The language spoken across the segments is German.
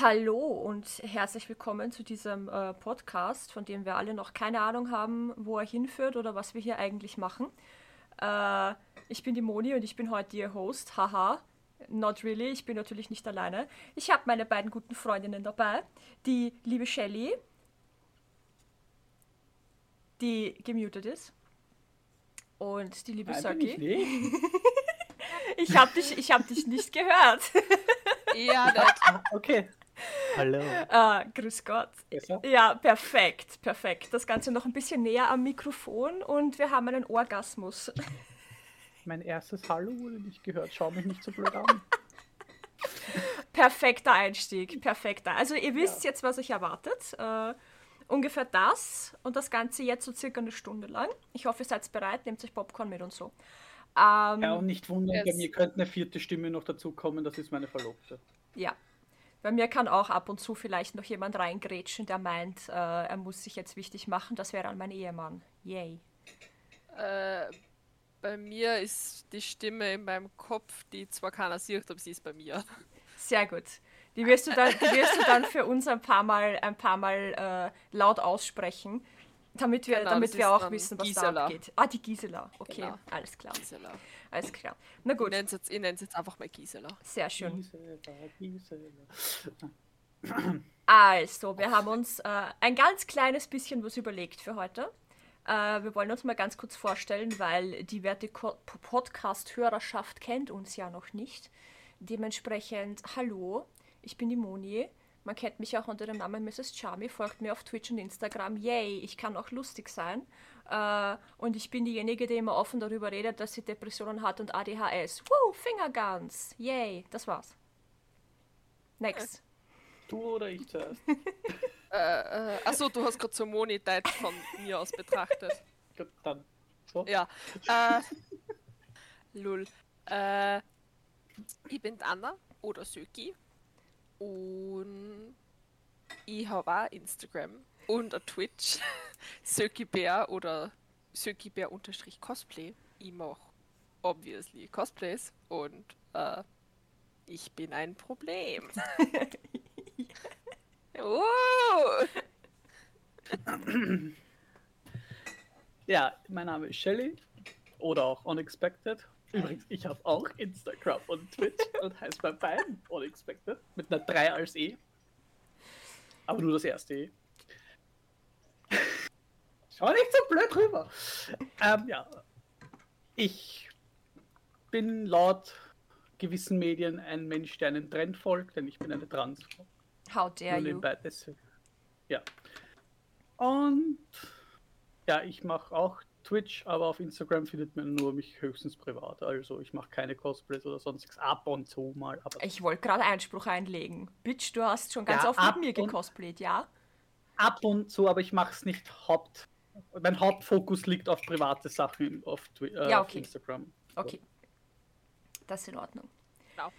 Hallo und herzlich willkommen zu diesem äh, Podcast, von dem wir alle noch keine Ahnung haben, wo er hinführt oder was wir hier eigentlich machen. Äh, ich bin die Moni und ich bin heute Ihr Host. Haha, not really, ich bin natürlich nicht alleine. Ich habe meine beiden guten Freundinnen dabei. Die liebe Shelly, die gemutet ist. Und die liebe Saki. ich. Ich habe dich, ich hab dich nicht gehört. Ja, okay. Hallo. Ah, grüß Gott. Besser? Ja, perfekt, perfekt. Das Ganze noch ein bisschen näher am Mikrofon und wir haben einen Orgasmus. Mein erstes Hallo wurde nicht gehört. Schau mich nicht so blöd an. Perfekter Einstieg, perfekter. Also ihr wisst jetzt, was euch erwartet. Äh, ungefähr das und das Ganze jetzt so circa eine Stunde lang. Ich hoffe, ihr seid bereit, nehmt euch Popcorn mit und so. Ähm, Ja, und nicht wundern, bei mir könnte eine vierte Stimme noch dazukommen. Das ist meine Verlobte. Ja. Bei mir kann auch ab und zu vielleicht noch jemand reingrätschen, der meint, äh, er muss sich jetzt wichtig machen. Das wäre dann mein Ehemann. Yay. Äh, bei mir ist die Stimme in meinem Kopf, die zwar keiner sieht, aber sie ist bei mir. Sehr gut. Die wirst du dann, die wirst du dann für uns ein paar Mal, ein paar Mal äh, laut aussprechen, damit wir, Genau, damit wir auch wissen, was Gisela. da abgeht. Ah, die Gisela. Okay, Genau. alles klar. Gisela. Alles klar. Na Ich gut, nenne es jetzt, ich einfach mal Gisela. sehr schön. Gisela, Gisela. Also, wir haben uns äh, ein ganz kleines bisschen was überlegt für heute. Äh, wir wollen uns mal ganz kurz vorstellen, weil die werte Podcast-Hörerschaft kennt uns ja noch nicht. Dementsprechend, hallo, ich bin die Moni. Man kennt mich auch unter dem Namen Mrs. Charmy, folgt mir auf Twitch und Instagram. Yay, ich kann auch lustig sein. Äh, und ich bin diejenige, die immer offen darüber redet, dass sie Depressionen hat und ADHS. Woo, Fingerguns. Yay, das war's. Next. Du oder ich zuerst? Äh, äh, achso, du hast gerade so Moni-Date von mir aus betrachtet. Gut, dann. So. Ja. Äh, Lull. Äh, ich bin Anna oder Söki. Und ich habe auch Instagram und ein Twitch. Söki Bär oder Söki Bär unterstrich Cosplay. Ich mache obviously Cosplays und äh, ich bin ein Problem. oh, Ja, mein Name ist Shelly. Oder auch Unexpected. Übrigens, ich habe auch Instagram und Twitch und heißt bei beiden Unexpected. Mit einer 3 als E. Aber nur das erste E. Schau nicht so blöd rüber. Ähm, ja. Ich bin laut gewissen Medien ein Mensch, der einen Trend folgt, denn ich bin eine Transfrau. How dare you? deswegen. Ja. Und ja, ich mache auch Twitch, aber auf Instagram findet man nur mich höchstens privat. Also ich mache keine Cosplays oder sonstiges. Ab und zu mal. Aber Ich wollte gerade Einspruch einlegen. Bitch, du hast schon ganz Ja, oft mit mir und- gecosplayt, ja? ab und zu, aber ich mache es nicht haupt. Mein Hauptfokus liegt auf private Sachen auf, Twi äh, Ja, auf okay. Instagram. Okay. Das ist in Ordnung. Genau.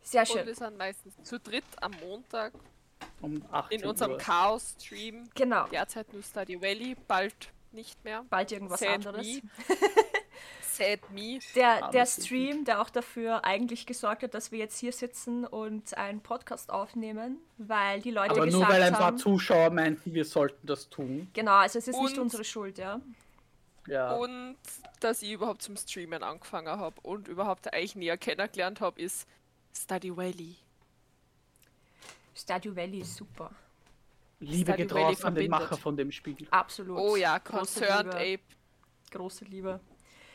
Sehr und schön. wir sind meistens zu dritt am Montag Um 18 in unserem. Chaos-Stream. Genau. Derzeit nur Stardew Valley, bald nicht mehr. Bald irgendwas Sad anderes. Me. Sad Me. Der, der Stream, der auch dafür eigentlich gesorgt hat, dass wir jetzt hier sitzen und einen Podcast aufnehmen, weil die Leute aber gesagt nur weil ein paar haben. Zuschauer meinten, wir sollten das tun. Genau, also es ist nicht Und- unsere Schuld, ja. Ja. Und dass ich überhaupt zum Streamen angefangen habe und überhaupt eigentlich näher kennengelernt habe, ist Stardew Valley. Stardew Valley ist super. Liebe geht Valley raus an den. Macher von dem Spiel. Absolut. Oh ja, Große Concerned Liebe. Ape. Große Liebe.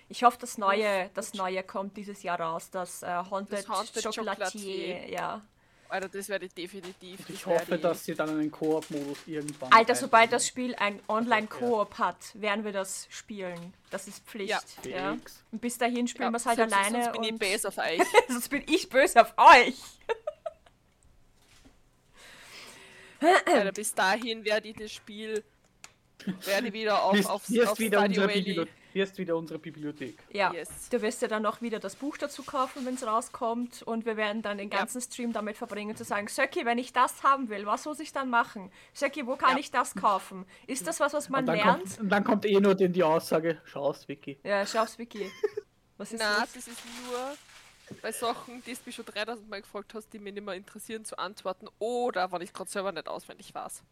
Ich hoffe, das neue, das neue kommt dieses Jahr raus, das äh, Haunted, Das Haunted Chocolatier, Chocolatier. ja. Alter, das werde ich definitiv. Ich das hoffe, dass sie dann einen Koop-Modus irgendwann. Alter, sobald das Spiel ein Online-Koop hat, werden wir das spielen. Das ist Pflicht. Ja. Ja. Und bis dahin spielen wir es halt sonst, alleine. Sonst bin ich und base auf euch. sonst bin ich böse auf euch. Alter, bis dahin werde ich das Spiel werde wieder auf, auf, hier, auf ist wieder Stardew unsere hier ist wieder unsere Bibliothek. Ja, Yes. du wirst ja dann noch wieder das Buch dazu kaufen, wenn es rauskommt. Und wir werden dann den Ja. ganzen Stream damit verbringen, zu sagen, Söcki, wenn ich das haben will, was muss ich dann machen? Söcki, wo kann Ja. ich das kaufen? Ist das was, was man Und lernt? kommt, und dann kommt eh nur die, die Aussage, schau aufs Wiki. Ja, schau aufs Wiki. Was ist Na, das? das ist nur bei Sachen, die du mich schon 3000 Mal gefragt hast, die mich nicht mehr interessieren, zu antworten oder weil ich gerade selber nicht auswendig weiß.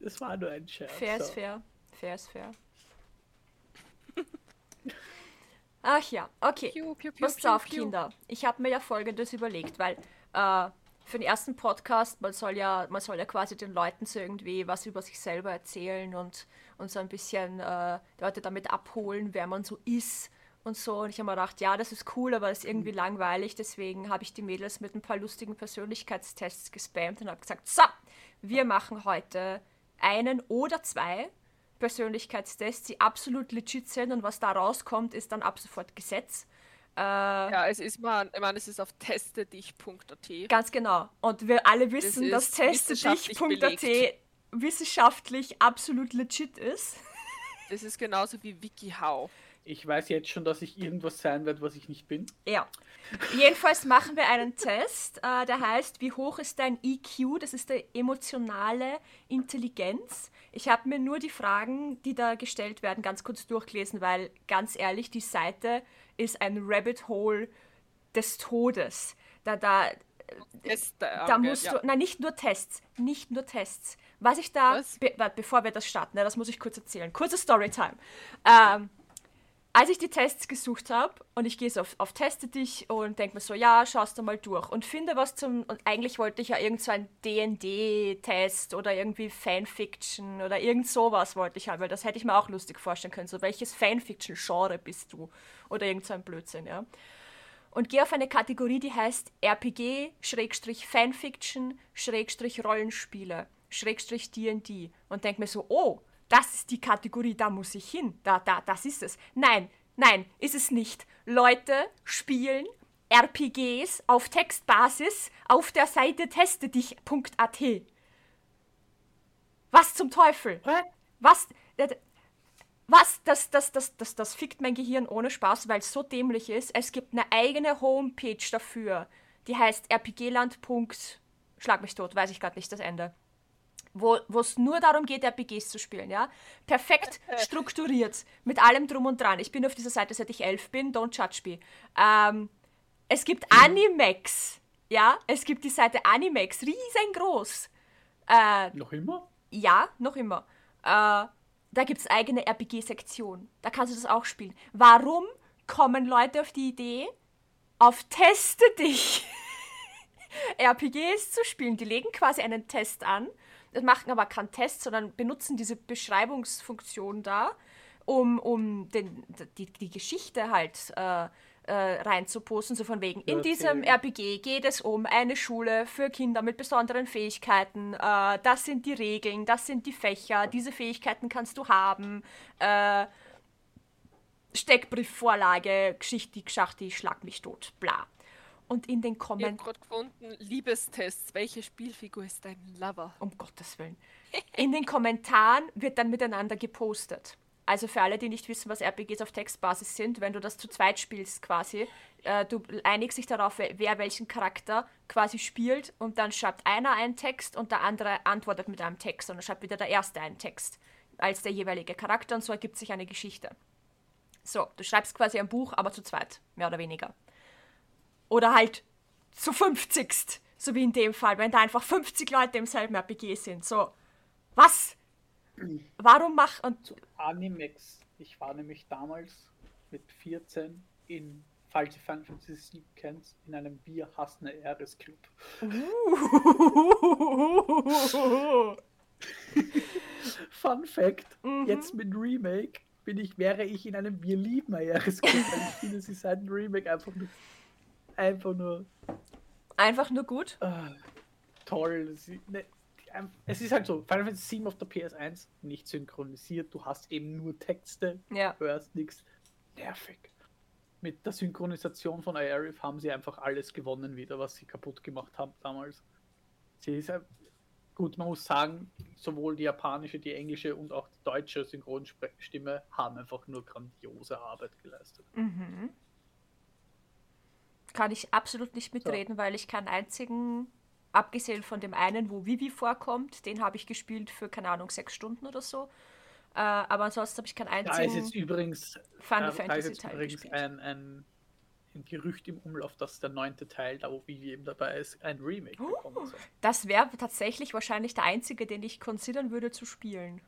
Das war nur ein Scherz. Fair ist fair. Fair ist fair. Ach ja, okay. Piu, piu, piu, Passt piu, auf, piu. Kinder. Ich habe mir ja folgendes überlegt, weil äh, für den ersten Podcast, man soll ja, man soll ja quasi den Leuten so irgendwie was über sich selber erzählen und, und so ein bisschen äh, Leute damit abholen, wer man so ist und so. Und ich habe mir gedacht, ja, das ist cool, aber das ist irgendwie langweilig. Deswegen habe ich die Mädels mit ein paar lustigen Persönlichkeitstests gespammt und habe gesagt, so, wir machen heute einen oder zwei Persönlichkeitstests, die absolut legit sind und was da rauskommt, ist dann ab sofort Gesetz. Äh, Ja, es ist mal, ich meine, es ist auf testedich.at. Ganz genau. Und wir alle wissen, dass ist wissenschaftlich testedich.at wissenschaftlich absolut legit ist. Das ist genauso wie WikiHow. Ich weiß jetzt schon, dass ich irgendwas sein werde, was ich nicht bin. Ja. Jedenfalls machen wir einen Test, äh, der heißt, wie hoch ist dein EQ? Das ist der emotionale Intelligenz. Ich habe mir nur die Fragen, die da gestellt werden, ganz kurz durchgelesen, weil ganz ehrlich, die Seite ist ein Rabbit Hole des Todes. Da, da, Test, da musst ja. du, nein, nicht nur Tests, nicht nur Tests. Was ich da, Was? Be, warte, bevor wir das starten, ne, das muss ich kurz erzählen. Kurze Storytime. Ähm, als ich die Tests gesucht habe und ich gehe so auf, auf Teste dich und denke mir so, ja, schaust du mal durch und finde was zum, und eigentlich wollte ich ja irgend so ein D&D-Test oder irgendwie Fanfiction oder irgend sowas wollte ich haben, weil das hätte ich mir auch lustig vorstellen können, so welches Fanfiction-Genre bist du? Oder irgend so ein Blödsinn, ja. Und gehe auf eine Kategorie, die heißt RPG, Schrägstrich Fanfiction, Schrägstrich Rollenspiele, Schrägstrich D&D und denke mir so, oh, das ist die Kategorie, da muss ich hin, da, da, das ist es. Nein, nein, ist es nicht. Leute spielen RPGs auf Textbasis auf der Seite testedich.at. Was zum Teufel? Was? äh, Was? Das, das, das, das, das fickt mein Gehirn ohne Spaß, weil es so dämlich ist. Es gibt eine eigene Homepage dafür. Die heißt rpgland. Schlag mich tot, weiß ich gerade nicht das Ende. Wo es nur darum geht, RPGs zu spielen, ja? Perfekt strukturiert, mit allem drum und dran. Ich bin auf dieser Seite, seit ich elf bin, don't judge me. Ähm, es gibt Animex, ja? Es gibt die Seite Animex, riesengroß. Äh, Noch immer? ja, noch immer. Äh, da gibt es eigene RPG-Sektion. Da kannst du das auch spielen. Warum kommen Leute auf die Idee, auf Teste dich RPGs zu spielen? Die legen quasi einen Test an, machen aber keinen Test, sondern benutzen diese Beschreibungsfunktion da, um, um den, die, die Geschichte halt äh, äh, reinzuposten, so von wegen, in diesem. RPG geht es um eine Schule für Kinder mit besonderen Fähigkeiten. Äh, das sind die Regeln, das sind die Fächer, diese Fähigkeiten kannst du haben. Äh, Steckbriefvorlage, Geschichte, Geschachti, schlag mich tot, bla. Und in den Ich habe Kommentaren, gerade gefunden, Liebestests. Welche Spielfigur ist dein Lover? um Gottes Willen, in den Kommentaren wird dann miteinander gepostet. Also für alle, die nicht wissen, was RPGs auf Textbasis sind, wenn du das zu zweit spielst quasi, äh, du einigst dich darauf, wer wer welchen Charakter quasi spielt und dann schreibt einer einen Text und der andere antwortet mit einem Text und dann schreibt wieder der Erste einen Text als der jeweilige Charakter und so ergibt sich eine Geschichte. So, du schreibst quasi ein Buch, aber zu zweit, mehr oder weniger. Oder halt zu 50. So wie in dem Fall, wenn da einfach 50 Leute im selben RPG sind. So, was? Warum mach und Animex. Ich war nämlich damals mit 14 in, falls ihr Final Fantasy VII kennt, in einem Bier hassende Eresclub. Fun Fact: Mhm. Jetzt mit Remake bin ich, wäre ich in einem Bier lieben Eresclub, weil ich finde, sie seit dem Remake einfach nur, einfach nur einfach nur gut. ah, toll. Sie, ne, ein- es ist halt so: Final Fantasy VII auf der PS1 nicht synchronisiert, du hast eben nur Texte, Ja. hörst nichts. Nervig. Mit der Synchronisation von Aerith haben sie einfach alles gewonnen wieder, was sie kaputt gemacht haben damals. Sie ist ein- gut, man muss sagen, sowohl die japanische, die englische und auch die deutsche Synchronstimme haben einfach nur grandiose Arbeit geleistet. Mhm. Kann ich absolut nicht mitreden, weil ich keinen einzigen, abgesehen von dem einen, wo Vivi vorkommt, den habe ich gespielt für, keine Ahnung, sechs Stunden oder so. Äh, aber ansonsten habe ich keinen Da ist einzigen jetzt übrigens, Final äh, Fantasy jetzt Teil übrigens gespielt. ein, ein ein Gerücht im Umlauf, dass der neunte Teil, da wo Vivi eben dabei ist, ein Remake Oh. bekommen soll. Das wäre tatsächlich wahrscheinlich der einzige, den ich considern würde zu spielen.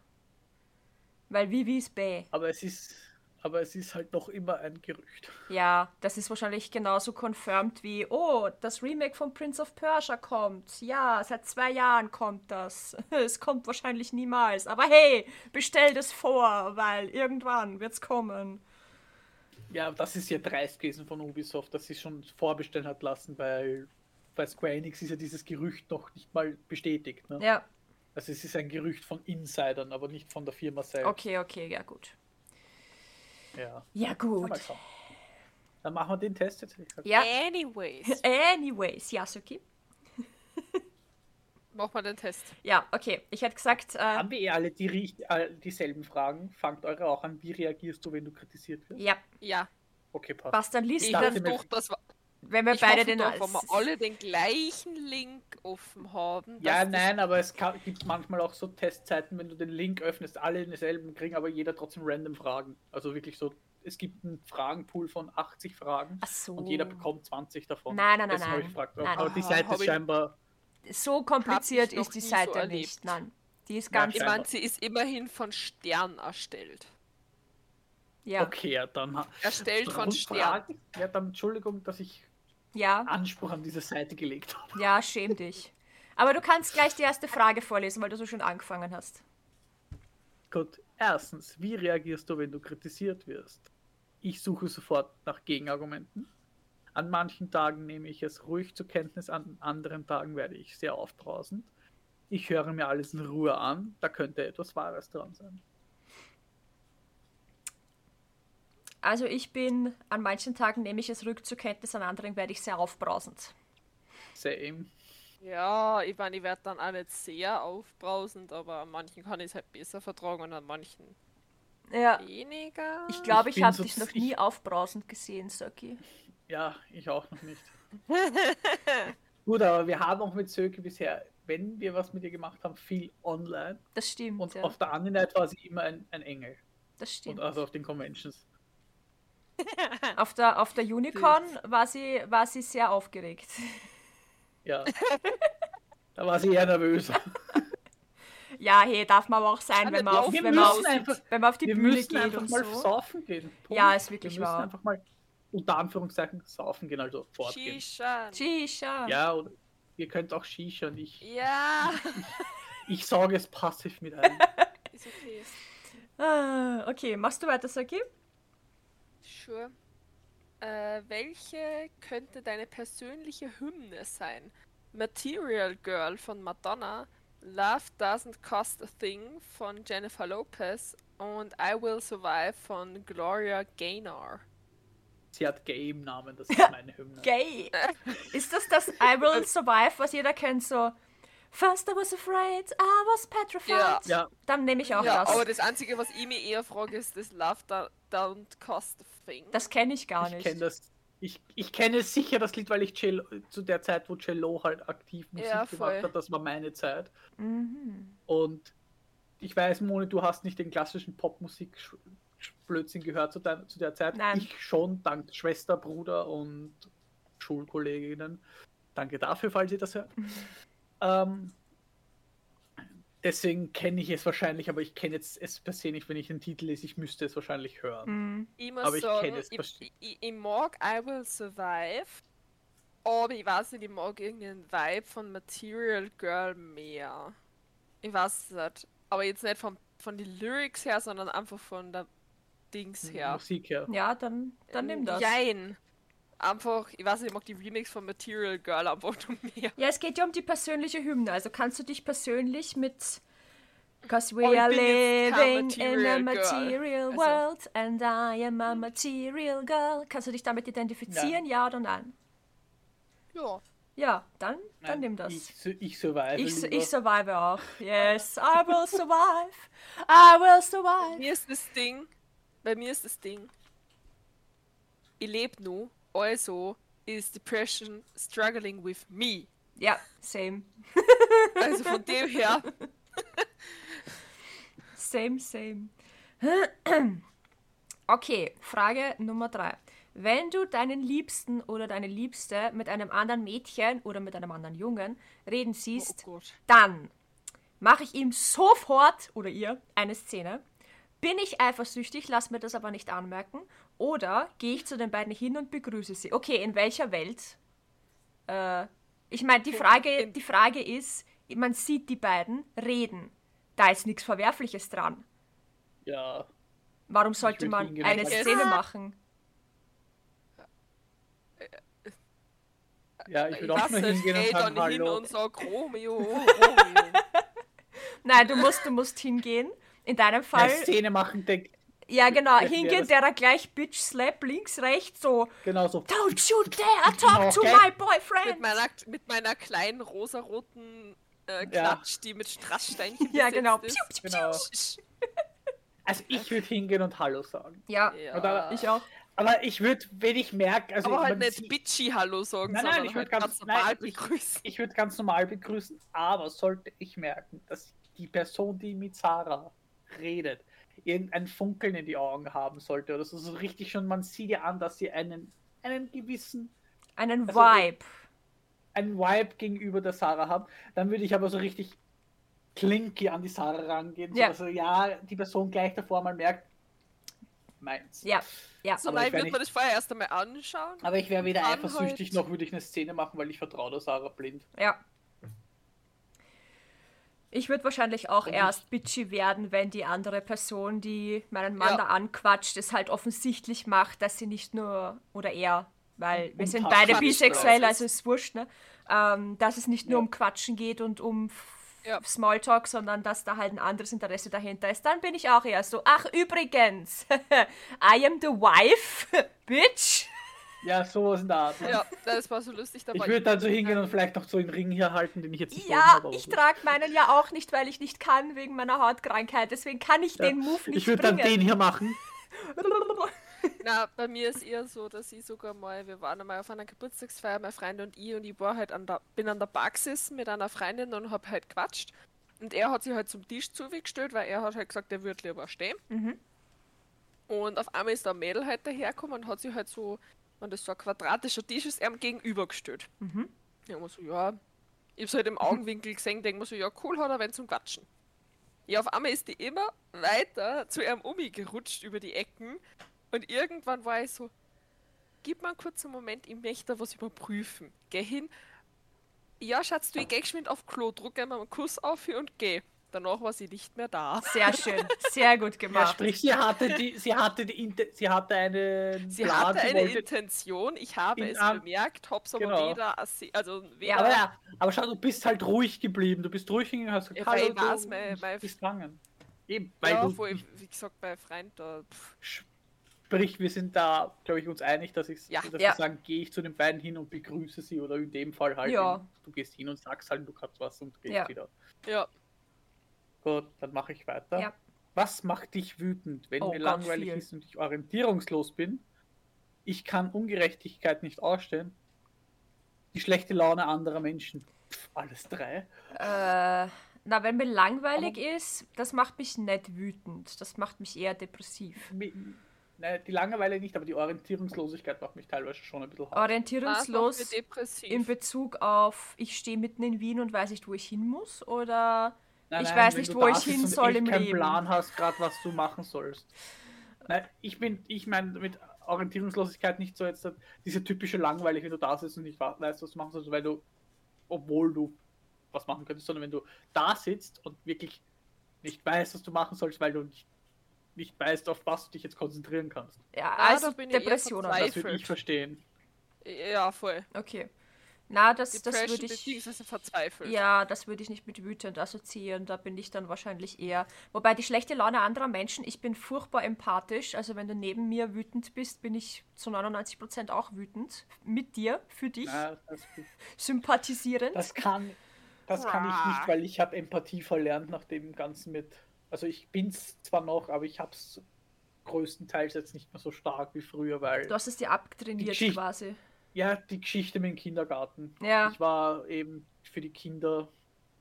Weil Vivi ist bäh. Aber es ist, aber es ist halt noch immer ein Gerücht. Ja, das ist wahrscheinlich genauso confirmed wie, oh, das Remake von Prince of Persia kommt. Ja, seit zwei Jahren kommt das. Es kommt wahrscheinlich niemals. Aber hey, bestell das vor, weil irgendwann wird's kommen. Ja, das ist ja dreist gewesen von Ubisoft, dass sie schon vorbestellen hat lassen, weil bei Square Enix ist ja dieses Gerücht noch nicht mal bestätigt. Ne? Ja, Also es ist ein Gerücht von Insidern, aber nicht von der Firma selbst. okay, okay, ja gut. Ja. Ja gut. Dann machen wir den Test jetzt. Ja, Anyways, anyways, Yasuki. mach mal den Test. Ja, okay. Ich hätte gesagt, äh, Haben wir eh alle die, dieselben Fragen? Fangt eure auch an. Wie reagierst du, wenn du kritisiert wirst? ja, Ja, Okay, passt. was dann liest ich dann, doch, dass wir, wenn wir ich beide hoffe den doch, wenn wir alle den gleichen Link offen haben. Ja, nein, aber es kann, gibt manchmal auch so Testzeiten, wenn du den Link öffnest, alle denselben kriegen, aber jeder trotzdem random Fragen. Also wirklich so, es gibt einen Fragenpool von 80 Fragen Ach so. und jeder bekommt 20 davon. Nein, nein, nein, Deswegen habe nein. Ich gefragt, Nein, aber nein. die Seite ist scheinbar, So kompliziert ist die so Seite erlebt. nicht. Nein. Die ist ganz. Ich meine, sie ist immerhin von Stern erstellt. Ja. okay, ja, dann Erstellt von Stern. Fragen? Ja, dann Entschuldigung, dass ich Ja. Anspruch an diese Seite gelegt habe. Ja, schäm dich. Aber du kannst gleich die erste Frage vorlesen, weil du so schon angefangen hast. Gut, erstens, wie reagierst du, wenn du kritisiert wirst? Ich suche sofort nach Gegenargumenten. An manchen Tagen nehme ich es ruhig zur Kenntnis, an anderen Tagen werde ich sehr aufbrausend. Ich höre mir alles in Ruhe an, da könnte etwas Wahres dran sein. Also ich bin, an manchen Tagen nehme ich es rück zur Kenntnis, an anderen werde ich sehr aufbrausend. Same. Ja, ich meine, ich werde dann auch nicht sehr aufbrausend, aber an manchen kann ich es halt besser vertragen und an manchen Ja. weniger. Ich glaube, Ich ich, habe so- dich noch nie aufbrausend gesehen, Saki. Ja, ich auch noch nicht. Gut, aber wir haben auch mit Söke bisher, wenn wir was mit ihr gemacht haben, viel online. Das stimmt, Und ja. auf der anderen Seite war sie immer ein, ein Engel. Das stimmt. Und also auf den Conventions. Auf der, auf der Unicorn war sie, war sie sehr aufgeregt. Ja. da war sie eher nervös. Ja, hey, darf man aber auch sein, wenn man auf, wenn Wir man müssen auf, einfach- wenn man auf die wir Bühne müssen geht einfach und mal so. saufen gehen. Ja, ist wirklich Wir müssen wahr. einfach mal unter Anführungszeichen saufen gehen, also fortgehen. Shisha. Shisha. Ja, oder ihr könnt auch Shisha und ich, Ja, ich sauge es passiv mit ein. ist okay. Ah, okay, machst du weiter, Saki? Sure. Äh, welche könnte deine persönliche Hymne sein? Material Girl von Madonna, Love Doesn't Cost a Thing von Jennifer Lopez und I Will Survive von Gloria Gaynor. Sie hat Gay im Namen, das ist meine Hymne. Gay. Ist das das I Will Survive, was jeder kennt, so First I was afraid, I was petrified. Ja. Ja, Dann nehme ich auch ja, das. aber das Einzige, was ich mir eher frage, ist das Love Do- Don't Cost a Thing. Das kenne ich gar ich nicht. kenne das. Ich, ich kenne sicher das Lied, weil ich Cello, zu der Zeit, wo Cello halt aktiv Musik Ja, gemacht hat, das war meine Zeit. Mhm. Und ich weiß, Moni, du hast nicht den klassischen Popmusik-Blödsinn gehört zu, dein, zu der Zeit. Nein. Ich schon, dank Schwester, Bruder und Schulkolleginnen. Danke dafür, falls ihr das hört. ähm, deswegen kenne ich es wahrscheinlich, aber ich kenne jetzt es per se nicht, wenn ich den Titel lese. Ich müsste es wahrscheinlich hören. Mhm. Ich muss Aber ich sagen, es, ich, ich mag I Will Survive, aber ich weiß nicht, ich mag irgendeinen Vibe von Material Girl mehr. Ich weiß es nicht. Aber jetzt nicht von, von den Lyrics her, sondern einfach von der Dings her. Musik her. Ja, dann, dann nimm das. Jein. Einfach, ich weiß nicht, ich mag die Remix von Material Girl einfach nur mehr. Ja, es geht ja um die persönliche Hymne. Also kannst du dich persönlich mit Cause we Oh, are living in a Material Girl. Also- world and I am a material girl. Kannst du dich damit identifizieren, ja, oder nein? Ja. Ja, dann, dann Nein, nimm das. Ich, ich survive. Ich, ich survive auch. Yes, I will survive. I will Bei survive. mir ist das Ding, bei mir ist das Ding, ich lebe nur, also is Depression struggling with me. Ja, same. Also von dem her, Same, same. Okay, Frage Nummer drei. Wenn du deinen Liebsten oder deine Liebste mit einem anderen Mädchen oder mit einem anderen Jungen reden Oh, siehst, oh Gott. dann mache ich ihm sofort oder ihr eine Szene. Bin ich eifersüchtig, lass mir das aber nicht anmerken. Oder gehe ich zu den beiden hin und begrüße sie. Okay, in welcher Welt? Äh, ich meine, die Frage, die Frage ist, man sieht die beiden reden. Da ist nichts Verwerfliches dran. Ja. Warum sollte man hingehen eine Szene machen? Ja, ich würde auch nicht, hingehen und sagen, dann hin hallo. und sag Romeo, Romeo. Nein, du musst, du musst hingehen. In deinem Ja, Fall, Szene machen, denk, ja genau, Ja, hingehen, der da gleich Bitch Slap links, rechts, so genau so. Don't you dare talk to Okay. my mit, boyfriend! meiner, mit meiner kleinen rosaroten äh, Ja. Klatsch, die mit Strasssteinchen Ja, besetzt genau. Ist. Piu, piu, Genau. Also ich würde hingehen und Hallo sagen. Ja, Ja. Oder- ich auch. Aber ich würde, wenn ich merke, also aber halt nicht sieht- bitchy Hallo sagen, Nein, nein, sondern ich würd halt ganz- ganz normal nein, ich- begrüßen. ich würde ganz normal begrüßen, aber sollte ich merken, dass die Person, die mit Sarah redet, irgendein Funkeln in die Augen haben sollte oder so, so richtig schon, man sieht ja an, dass sie einen, einen gewissen, Einen Also, Vibe. einen Vibe gegenüber der Sarah haben, dann würde ich aber so richtig klinky an die Sarah rangehen, Ja. so dass er, ja, die Person gleich davor mal merkt, meins. Ja, ja. So nein, nicht- man das vorher erst einmal anschauen. Aber ich wäre weder eifersüchtig noch würde ich eine Szene machen, weil ich vertraue der Sarah blind. Ja. Ich würde wahrscheinlich auch Und erst bitchy werden, wenn die andere Person, die meinen Mann Ja. da anquatscht, es halt offensichtlich macht, dass sie nicht nur, oder er, weil wir Um sind beide bisexuell, also ist wurscht, ne? Ähm, dass es nicht nur Ja. um Quatschen geht und um Ja. Smalltalk, sondern dass da halt ein anderes Interesse dahinter ist, dann bin ich auch eher so, ach übrigens, I am the wife, bitch. Ja, sowas in der Art. ne? Ja, das war so lustig dabei. Ich würde dann so hingehen und vielleicht noch so einen Ring hier halten, den ich jetzt nicht Ja, habe, aber ich gut. trage meinen ja auch nicht, weil ich nicht kann wegen meiner Hautkrankheit. Deswegen kann ich Ja, den Move nicht Ich würde dann den hier machen. Na, bei mir ist eher so, dass ich sogar mal, wir waren einmal auf einer Geburtstagsfeier, mein Freund und ich, und ich war halt an der, bin an der Bar gesessen mit einer Freundin und hab halt quatscht. Und er hat sich halt zum Tisch zugestellt, weil er hat halt gesagt, er würde lieber stehen. Mhm. Und auf einmal ist da ein Mädel halt dahergekommen und hat sich halt so, wenn das so ein quadratischer Tisch ist, ihm gegenübergestellt. Mhm. Ja, ich mir so, ja, ich hab's halt im Augenwinkel gesehen, denk mir so, ja, cool hat er wenn zum Quatschen. Ja, auf einmal ist die immer weiter zu ihrem Umi gerutscht über die Ecken und irgendwann war ich so, gib mir einen kurzen Moment, ich möchte da was überprüfen. Geh hin. Ja, Schatz, du, ich geh geschwind auf Klo, drücke mir einen Kuss auf hier und geh. Danach war sie nicht mehr da. Sehr schön, sehr gut Ja, gemacht. sprich, sie hatte die, sie hatte die, sie hatte eine Sie Plan, hatte sie eine wollte- Intention, ich habe In es An- bemerkt, hab's aber Genau. weder, also weder Ja, Aber ja, aber schau, du bist halt ruhig geblieben. Du bist ruhig hingegangen, hast gesagt, Ja, hallo, du mein- mein- bist gegangen. Eben, weil ja, du, ich, wie gesagt, bei Freund da, pff, sprich, wir sind da, glaube ich, uns einig, dass ich, Ja. dass Ja. wir sagen, gehe ich zu den beiden hin und begrüße sie oder in dem Fall halt, Ja. du gehst hin und sagst halt, du kannst was und gehst Ja. wieder. ja, Gut, dann mache ich weiter. Ja. Was macht dich wütend, wenn Oh mir langweilig viel. ist und ich orientierungslos bin? Ich kann Ungerechtigkeit nicht ausstehen. Die schlechte Laune anderer Menschen. Pff, alles drei. Äh, na, wenn mir langweilig ist, das macht mich nicht wütend. Das macht mich eher depressiv. Mi- Ne, die Langeweile nicht, aber die Orientierungslosigkeit macht mich teilweise schon ein bisschen hart. Orientierungslos in Bezug auf, ich stehe mitten in Wien und weiß nicht, wo ich hin muss? Oder Nein, ich nein, weiß wenn nicht, du wo ich hin soll im keinen Leben. Plan hast, gerade was du machen sollst. Nein, ich bin, ich meine mit Orientierungslosigkeit nicht so jetzt diese typische Langweile, wenn du da sitzt und nicht weißt, was du machen sollst, weil du, obwohl du was machen könntest, sondern wenn du da sitzt und wirklich nicht weißt, was du machen sollst, weil du nicht, nicht weißt, auf was du dich jetzt konzentrieren kannst. Ja, Ah, also bin ich eher Depressionen. Das würde ich verstehen. ja, voll. Okay. Na, das, das würde ich. verzweifelt. Ja, das würde ich nicht mit wütend assoziieren. Da bin ich dann wahrscheinlich eher. Wobei die schlechte Laune anderer Menschen, ich bin furchtbar empathisch. Also wenn du neben mir wütend bist, bin ich zu 99% auch wütend. Mit dir, für dich, Na, das, sympathisierend. das kann, das kann ich nicht, weil ich habe Empathie verlernt nach dem Ganzen mit. Also ich bin's zwar noch, aber ich habe es größtenteils jetzt nicht mehr so stark wie früher, weil du hast es dir abtrainiert quasi. Ja die Geschichte mit dem Kindergarten. Ja. Ich war eben für die Kinder,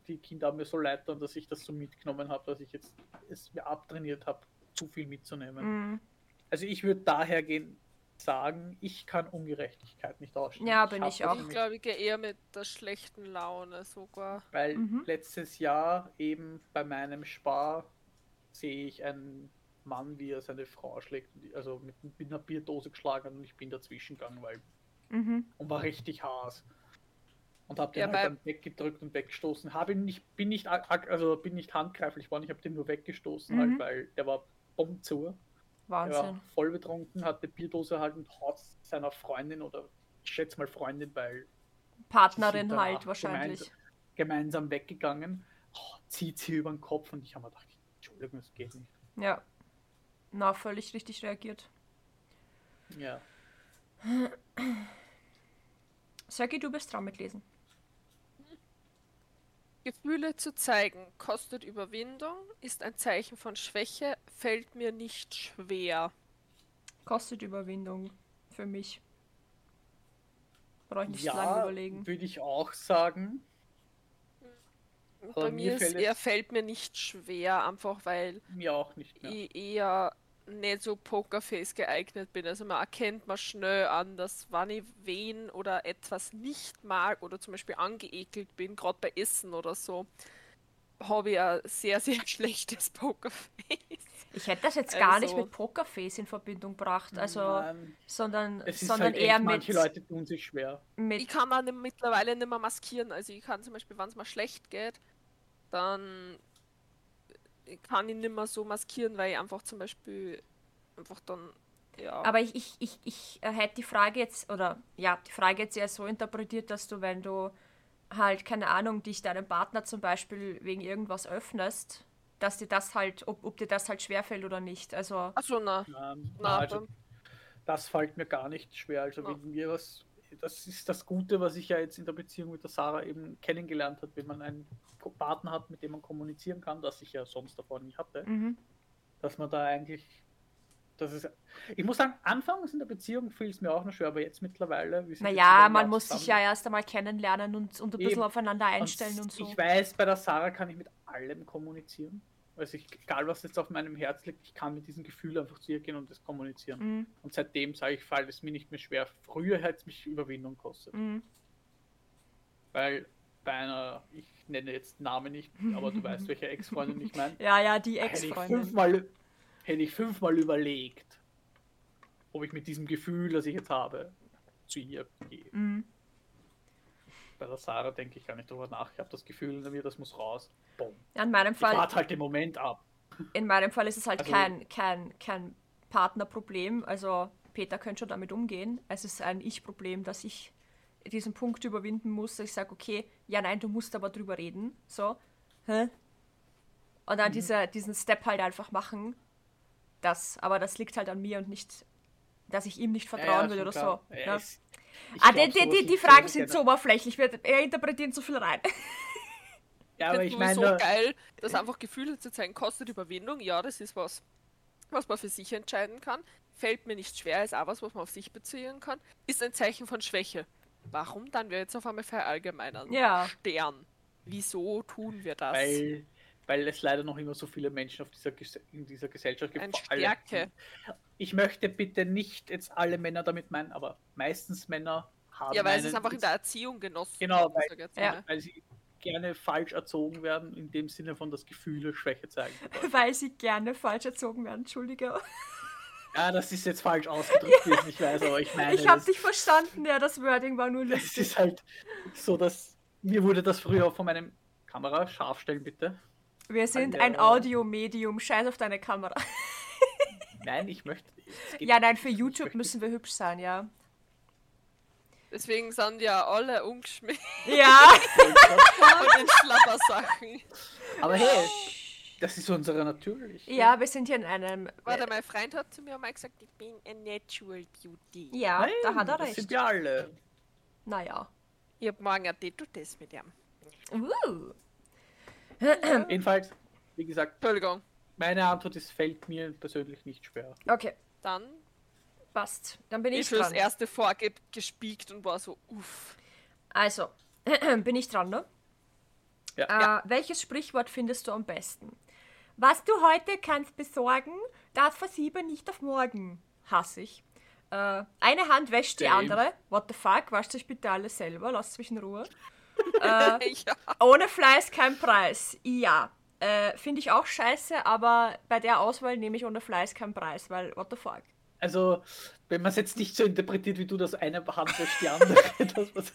die Kinder haben mir so leid getan, dass ich das so mitgenommen habe, dass ich jetzt es mir abtrainiert habe, zu viel mitzunehmen. Mm. Also ich würde daher gehen, sagen, ich kann Ungerechtigkeit nicht ausstehen. Ja, bin ich das auch. Ich glaube, ich gehe eher mit der schlechten Laune sogar. Weil Mhm. letztes Jahr eben bei meinem Spar sehe ich einen Mann, wie er seine Frau schlägt, also mit, mit einer Bierdose geschlagen und ich bin dazwischen gegangen, weil Mhm. und war richtig Haas. Und habe den Ja, halt dann weggedrückt und weggestoßen. Habe ihn nicht, bin nicht, also bin nicht handgreiflich geworden, ich habe den nur weggestoßen, Mhm. halt, weil der war. Er Wahnsinn. war voll betrunken, hat eine Bierdose halt und haut seiner Freundin oder ich schätze mal Freundin, weil Partnerin halt wahrscheinlich. gemeinsam weggegangen, oh, zieht sie über den Kopf und ich habe mir gedacht, Entschuldigung, das geht nicht. Ja. Na, völlig richtig reagiert. Ja. Sergi, du bist dran mit Lesen. Gefühle zu zeigen kostet Überwindung, ist ein Zeichen von Schwäche, fällt mir nicht schwer. Kostet Überwindung für mich. Brauche ich nicht so lange Ja, überlegen. würde ich auch sagen. Aber Bei mir mir ist fällt es- eher fällt mir nicht schwer, einfach weil Mir auch nicht mehr. ich eher nicht so Pokerface geeignet bin. Also man erkennt man schnell an, dass wann ich wen oder etwas nicht mag oder zum Beispiel angeekelt bin, gerade bei Essen oder so, habe ich ein sehr, sehr schlechtes Pokerface. Ich hätte das jetzt gar nicht Also- mit Pokerface in Verbindung gebracht, also, Nein, sondern, es ist sondern halt eher echt, mit, manche Leute tun sich schwer. mit Ich kann nicht, mittlerweile nicht mehr maskieren. Also ich kann zum Beispiel, wenn es mal schlecht geht, dann kann ich nicht mehr so maskieren, weil ich einfach zum Beispiel einfach dann, ja. Aber ich, ich, ich, ich äh, hätte die Frage jetzt, oder ja, die Frage jetzt eher so interpretiert, dass du, wenn du halt, keine Ahnung, dich deinem Partner zum Beispiel wegen irgendwas öffnest, dass dir das halt, ob, ob dir das halt schwerfällt oder nicht. Also, Achso, na. Ähm, Na, also, beim- das fällt mir gar nicht schwer. Also Ja. wenn mir was, das ist das Gute, was ich ja jetzt in der Beziehung mit der Sarah eben kennengelernt habe, wenn man einen Partner hat, mit dem man kommunizieren kann, das ich ja sonst davor nie hatte, mhm. dass man da eigentlich, das ist, ich muss sagen, anfangs in der Beziehung fiel es mir auch noch schwer, aber jetzt mittlerweile, naja, man muss sich ja erst einmal kennenlernen und, und ein bisschen Eben. aufeinander einstellen und so. Ich weiß, bei der Sarah kann ich mit allem kommunizieren. Also ich, egal was jetzt auf meinem Herz liegt, ich kann mit diesem Gefühl einfach zu ihr gehen und das kommunizieren. Mhm. Und seitdem sage ich, fällt es mir nicht mehr schwer. Früher hätte es mich Überwindung gekostet. Mhm. Weil bei einer, ich nenne jetzt Namen nicht, aber du weißt, welche Ex-Freundin ich meine, Ja, ja, die hätte ich Ex-Freundin. fünfmal, hätte ich fünfmal überlegt, ob ich mit diesem Gefühl, das ich jetzt habe, zu ihr gehe. Mhm. Bei der Sarah denke ich gar nicht drüber nach. Ich habe das Gefühl in mir, das muss raus. Boom. Ja, in meinem Ich Fall warte halt den Moment ab. In meinem Fall ist es halt Also- kein, kein, kein Partnerproblem. Also Peter könnte schon damit umgehen. Es ist ein Ich-Problem, dass ich diesen Punkt überwinden muss. dass Ich sage, okay, ja, nein, du musst aber drüber reden. So. Hä? Und Mhm. dann diese, diesen Step halt einfach machen. Das, aber das liegt halt an mir und nicht, dass ich ihm nicht vertrauen würde oder so. Ja, Ja. Ah, glaub, die, die, die, Fragen sind so oberflächlich. Wir wir interpretieren zu viel rein. Ja, aber ich meine, so geil, dass einfach Gefühle zu zeigen kostet Überwindung. Ja, das ist was, was man für sich entscheiden kann. Fällt mir nicht schwer, ist auch was, was man auf sich beziehen kann. Ist ein Zeichen von Schwäche. Warum dann wir jetzt auf einmal verallgemeinern? Ja. Stern. Wieso tun wir das? weil, weil es leider noch immer so viele Menschen auf dieser, in dieser Gesellschaft gibt. Ein Stärke. Ich möchte bitte nicht jetzt alle Männer damit meinen, aber meistens Männer haben. Ja, weil es einen- ist einfach in der Erziehung genossen. Genau, weil- jetzt Ja. weil sie gerne falsch erzogen werden, in dem Sinne von das Gefühle Schwäche zeigen. Weil sie gerne falsch erzogen werden. Entschuldige. Ja, das ist jetzt falsch ausgedrückt, wie ich weiß, aber ich meine, Ich habe dich verstanden. Ja, das Wording war nur es lustig. ist halt so, dass mir wurde das früher von meinem Kamera scharf stellen, bitte. Wir sind ein Audiomedium. Scheiß auf deine Kamera. Nein, ich möchte. Ja, nein, für YouTube müssen wir hübsch sein, ja. Deswegen sind ja alle ungeschminkt Ja. von den Schlappersachen. Aber hey, das ist unsere natürliche. Ja, wir sind hier in einem. Warte, mein Freund hat zu mir mal gesagt, ich bin a natural beauty. Ja, Nein, da hat er das recht. sind wir alle. Naja. Ich hab morgen ein und das mit ihm. Uh. Jedenfalls, wie gesagt, Entschuldigung. meine Antwort ist, fällt mir persönlich nicht schwer. Okay, Dann passt. Dann bin ich ich dran. erste vorgespiekt und war so, uff. Also, bin ich dran, ne? Ja. Äh, welches Sprichwort findest du am besten? Was du heute kannst besorgen, das verschiebe nicht auf morgen. Hasse ich. Äh, eine Hand wäscht die Same. andere. What the fuck? Wascht euch bitte alle selber. Lasst mich in Ruhe. Äh, ja. ohne Fleiß kein Preis. Ja. Äh, Finde ich auch scheiße, aber bei der Auswahl nehme ich ohne Fleiß keinen Preis, weil what the fuck. Also, wenn man es jetzt nicht so interpretiert, wie du das eine Hand wäscht die andere. das, was,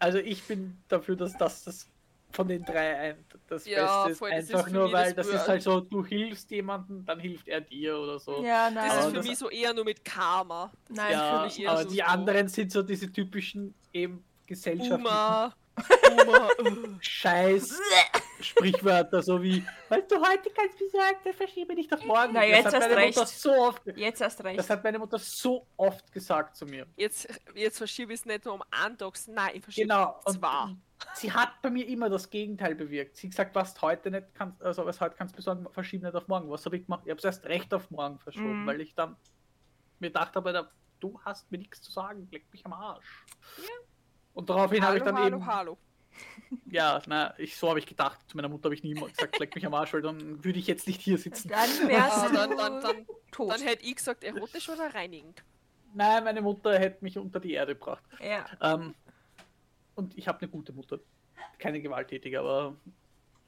also ich bin dafür, dass das, das von den drei ein, das Ja, Beste ist. voll, das ist Einfach für nur, weil das das ist halt so, du hilfst jemandem, dann hilft er dir oder so. Ja, Das nein. ist Aber für das- mich so eher nur mit Karma. nein, für Ja, mich eher aber so die so. anderen sind so diese typischen eben gesellschaftlichen Uma. Scheiß Sprichwörter, so wie, weißt du, heute kannst du sagen, das verschiebe nicht auf morgen. Na, jetzt das hat hast meine recht. Mutter so oft, Jetzt erst recht. das hat meine Mutter so oft gesagt zu mir. Jetzt, jetzt verschiebe ich es nicht nur um Tag, nein, ich verschiebe Genau. es zwei. sie hat bei mir immer das Gegenteil bewirkt. Sie hat gesagt, was heute nicht kannst, also was heute kannst du besorgen, verschieben nicht auf morgen. Was habe ich gemacht? Ich habe es erst recht auf morgen verschoben, Mhm. weil ich dann mir dachte, aber da, du hast mir nichts zu sagen, leck mich am Arsch. Und daraufhin habe ich dann hallo, eben, hallo. ja, na, ich, so habe ich gedacht. Zu meiner Mutter habe ich nie gesagt, leck mich am Arsch, weil dann würde ich jetzt nicht hier sitzen. Dann Ah, wärst du dann, dann, dann, tot. dann hätte ich gesagt, erotisch oder reinigend. Nein, meine Mutter hätte mich unter die Erde gebracht. ja. Ähm, und ich habe eine gute Mutter. Keine gewalttätige, aber.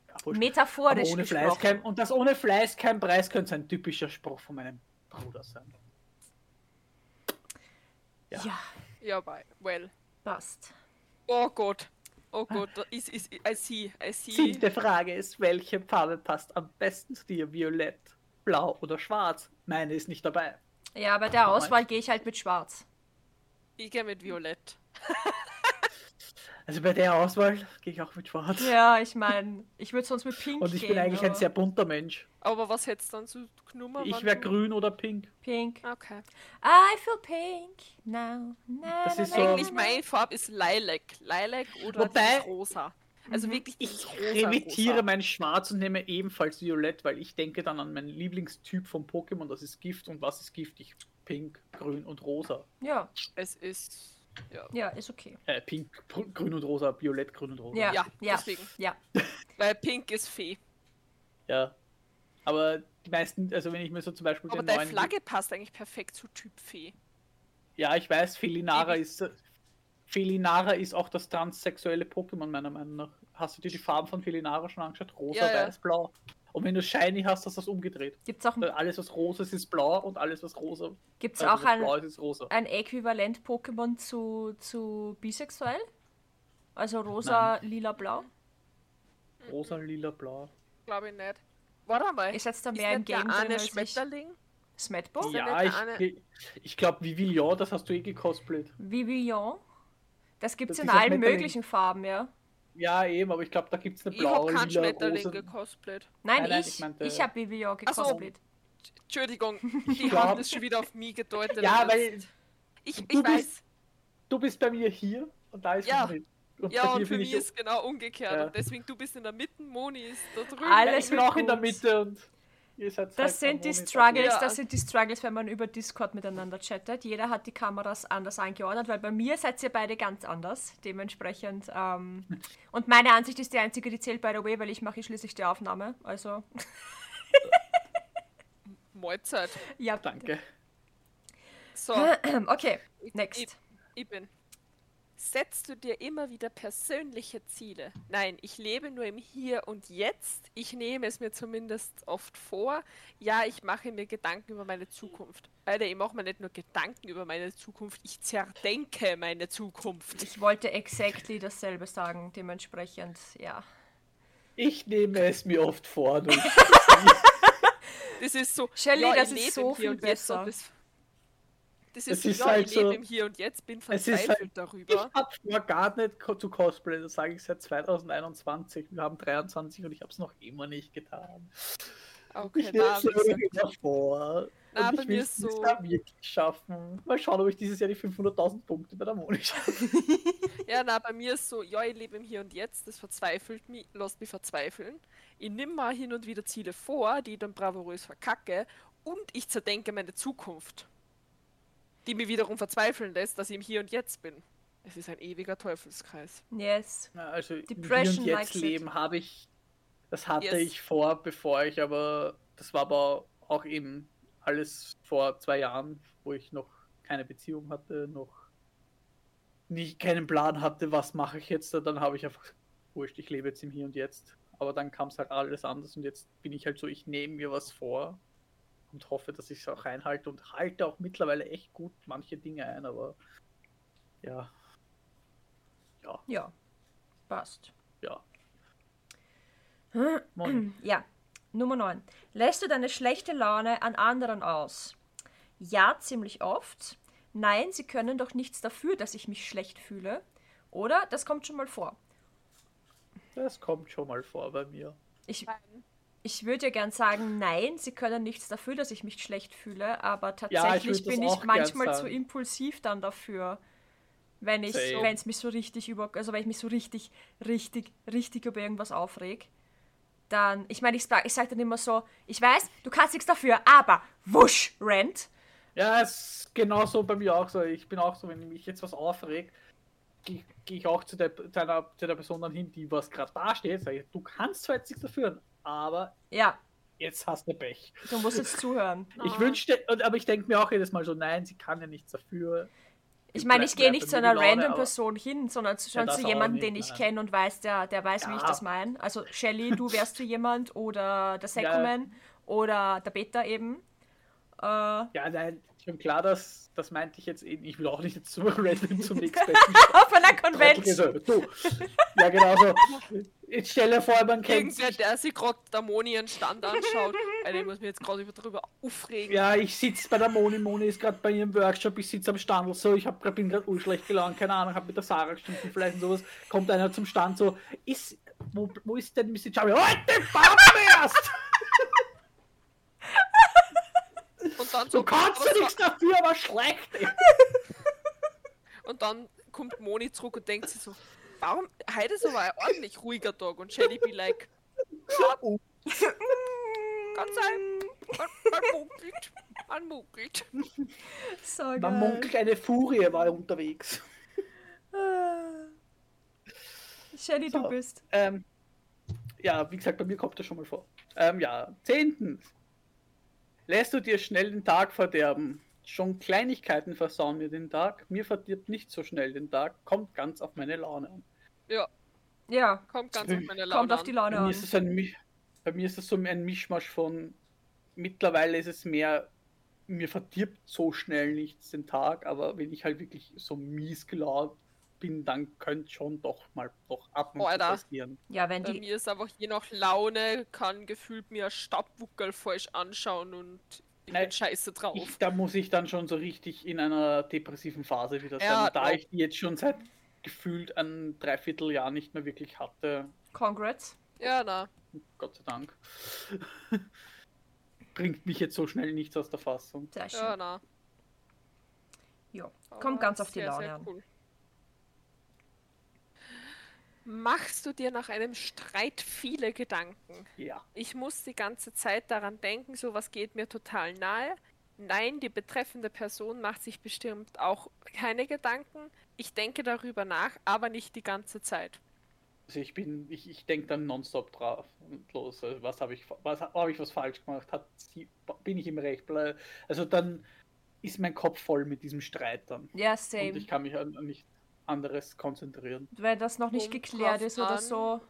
Ja, wurscht. aber Metaphorisch ohne Fleiß kein, und das ohne Fleiß kein Preis könnte ein typischer Spruch von meinem Bruder sein. Ja. Ja, Ja, bei, well. Passt. Oh Gott. Oh Gott, da ist, ist, I see, I see. Siebte Frage ist, welche Farbe passt am besten zu dir? Violett, blau oder schwarz? Meine ist nicht dabei. Ja, bei der. Auswahl gehe ich halt mit Schwarz. Ich gehe mit Violett. Also bei der Auswahl gehe ich auch mit schwarz. Ja, ich meine, ich würde sonst mit Pink Und ich gehen. bin eigentlich ein aber sehr bunter Mensch. Aber was hättest du dann so genommen? Ich wäre grün oder pink. Pink. Okay. I feel pink now. Na, Das ist so- Eigentlich meine Farbe ist Lilac. Lilac oder Wobei- rosa. Also Mhm. wirklich Ich remittiere mein Schwarz und nehme ebenfalls Violett, weil ich denke dann an meinen Lieblingstyp von Pokémon, das ist Gift. Und was ist giftig? Pink, grün und rosa. Ja, Es ist. Ja. ja, ist okay. Äh, pink, grün und rosa, violett, grün und rosa. Ja, Ja, ja, deswegen. ja. Weil Pink ist Fee. Ja. Aber die meisten, also wenn ich mir so zum Beispiel Aber den deine. Flagge passt eigentlich perfekt zu Typ Fee. Ja, ich weiß, Felinara ist. Felinara ist auch das transsexuelle Pokémon, meiner Meinung nach. Hast du dir die Farben von Felinara schon angeschaut? Rosa, Ja, ja. weiß, blau. Und wenn du Shiny hast, hast du das umgedreht. Gibt's auch, Alles, was rosa ist, ist blau und alles, was rosa gibt's also auch was blau ein, ist, ist rosa. ein Äquivalent-Pokémon zu, zu bisexuell? Also rosa, lila, blau? Rosa, lila, blau. Glaube ich nicht. Warte mal. Ist jetzt da ist mehr im nicht der Game drin als ich? Schmetterling? Smetbo? Ja. Ich, eine- ich glaube, Vivillon, das hast du eh gecosplayt. Vivillon? Das gibt's Das in ist allen möglichen Farben, ja. Ja, eben, aber ich glaube, da gibt es eine Ich habe blaue, keinen Schmetterling gecosplayt. Nein, Nein, nein, ich. ich meinte- ich habe Vivillon Ach so. gecosplayt. Entschuldigung, die glaub- Hand ist schon wieder auf mich gedeutet. Ja, weil jetzt- Ich, du ich bist- weiß. du bist bei mir hier und da ist Ja. Moni. Und Ja, und für mich ich ist genau umgekehrt. Ja. Und deswegen, du bist in der Mitte, Moni ist da drüben. Alles ich bin auch in der. Mitte und ihr seid zwei Das sind die. Struggles, Ja. das sind die Struggles, wenn man über Discord miteinander chattet. Jeder hat die Kameras anders angeordnet, weil bei mir seid ihr beide ganz anders. Dementsprechend. Ähm, und meine Ansicht ist die einzige, die zählt by the way, weil ich mache schließlich die Aufnahme. Also, Mahlzeit. ja. Danke. So, Okay, ich, next. ich bin. Setzt du dir immer wieder persönliche Ziele? Nein, ich lebe nur im Hier und Jetzt. Ich nehme es mir zumindest oft vor. Ja, ich mache mir Gedanken über meine Zukunft. Leider eben auch mal nicht nur Gedanken über meine Zukunft, ich zerdenke meine Zukunft. Ich wollte exactly dasselbe sagen, dementsprechend, ja. Ich nehme es mir oft vor. Das ist so. Shelley, ja, das ich ist so viel und Jetzt besser. Das, ist, ist ja, halt ich lebe so- im Hier und Jetzt, bin ist verzweifelt halt- Ich darüber. habe vor gar nicht zu cosplayen, das sage ich seit 2021. Wir haben 23 und ich habe es noch immer nicht getan. Okay, Ich nehme es immer vor. Na, und ich will es so- da wirklich schaffen. Mal schauen, ob ich dieses Jahr die 500.000 Punkte bei der Moni schaffe. Ja, na, bei mir ist so, ja, ich lebe im Hier und Jetzt, das verzweifelt mich, lässt mich verzweifeln. Ich nimm mal hin und wieder Ziele vor, die ich dann bravourös verkacke und ich zerdenke meine Zukunft, die mich wiederum verzweifeln lässt, dass ich im Hier und Jetzt bin. Es ist ein ewiger Teufelskreis. Yes. Na, Also im Hier Depression und jetzt leben habe ich, das hatte Yes. ich vor, bevor ich aber, das war aber auch eben alles vor zwei Jahren, wo ich noch keine Beziehung hatte, noch nicht keinen Plan hatte, was mache ich jetzt, dann habe ich einfach, wurscht, ich lebe jetzt im Hier und Jetzt. Aber dann kam es halt alles anders und jetzt bin ich halt so, ich nehme mir was vor und hoffe, dass ich es auch einhalte und halte auch mittlerweile echt gut manche Dinge ein, aber ja. Ja, Ja, passt. ja. Moin. Ja, Nummer 9. Lässt du deine schlechte Laune an anderen aus? Ja, ziemlich oft. Nein, sie können doch nichts dafür, dass ich mich schlecht fühle. Oder? Das kommt schon mal vor. Das kommt schon mal vor bei mir. Ich, ich würde ja gern sagen, nein, sie können nichts dafür, dass ich mich schlecht fühle, aber tatsächlich würd das bin ich manchmal zu impulsiv dann dafür, wenn ich, wenn es mich so richtig über, also wenn ich mich so richtig, richtig, richtig über irgendwas aufreg, dann, ich meine, ich, ich sage dann immer so, ich weiß, du kannst nichts dafür, aber wusch, Rent. Ja, es ist genauso bei mir auch so. Ich bin auch so, wenn mich jetzt was aufregt, gehe geh ich auch zu der, zu, einer, zu der Person dann hin, die was gerade da steht, sage ich, du kannst zwar jetzt nichts dafür, aber Ja, jetzt hast du Pech. du musst jetzt zuhören. Ich wünschte, und- aber ich denke mir auch jedes Mal so, nein, sie kann ja nichts dafür. Ich meine, ich gehe nicht zu einer Laune, random Person hin, sondern zu, schon das zu jemandem, den ich kenne und weiß, der, der weiß, wie ich Ja. das meine. Also Shelly, du wärst so jemand oder der Sekoman oder der Beta eben. Äh, Ja, nein, schon klar, dass, das meinte ich jetzt eben. Ich will auch nicht jetzt so random zum nächsten auf einer Convention. Du. Ja, genau so. Jetzt stell dir vor, man kennt Irgendwer, sich. der sich gerade der Moni ihren Stand anschaut, Alter, ich muss mich jetzt gerade über- drüber aufregen. Ja, ich sitze bei der Moni. Moni ist gerade bei ihrem Workshop. Ich sitze am Stand so. Ich hab, grad- bin gerade urschlecht gelaunt. Keine Ahnung, hab mit der Sarah gestunken vielleicht und sowas. Kommt einer zum Stand so. Ist, wo, wo ist denn Mr. Chavi? Heute Baum erst! Und dann so, Du kannst ja so- nichts dafür, aber schlecht. Und dann kommt Moni zurück und denkt sich so, warum, heute ist aber ein ordentlich ruhiger Tag. Und Shelly be like, Oh. kann sein, man, man munkelt, man munkelt. So Man geil. munkelt, eine Furie war unterwegs. Shelly, du So. bist. Ähm, ja, wie gesagt, bei mir kommt das schon mal vor. Ähm, ja, zehntens. Lässt du dir schnell den Tag verderben? Schon Kleinigkeiten versauen mir den Tag. Mir verdirbt nicht so schnell den Tag. Kommt ganz auf meine Laune an. Ja, Ja, kommt ganz auf meine Laune kommt auf die an. Laune Bei mir, an. ist es ein, bei mir ist es so ein Mischmasch von. Mittlerweile ist es mehr. Mir verdirbt so schnell nichts den Tag, aber wenn ich halt wirklich so mies gelaunt bin, dann könnte schon doch mal doch ab und zu Alter. passieren. Ja, wenn Bei die. mir ist einfach je nach Laune, kann gefühlt mir ein Staubwuckel falsch anschauen und ich Nein, bin scheiße drauf. Ich, da muss ich dann schon so richtig in einer depressiven Phase wieder sein. Ja, da doch. ich die jetzt schon seit gefühlt ein Dreivierteljahr nicht mehr wirklich hatte, Congrats. Ja, na. Gott sei Dank, bringt mich jetzt so schnell nichts aus der Fassung. Sehr schön. Ja, na. Ja. Aber Kommt ganz auf die sehr, Laune sehr an. Machst du dir nach einem Streit viele Gedanken? Ja. Ich muss die ganze Zeit daran denken, sowas geht mir total nahe. Nein, die betreffende Person macht sich bestimmt auch keine Gedanken. Ich denke darüber nach, aber nicht die ganze Zeit. Also ich bin, ich, ich denke dann nonstop drauf und los. Also was habe ich, was habe ich was falsch gemacht? Hat sie, bin ich im Recht? Also dann ist mein Kopf voll mit diesem Streit dann. Ja, Und same. ich kann mich an, an nicht anderes konzentrieren. Wenn das noch nicht Kommt geklärt ist oder so.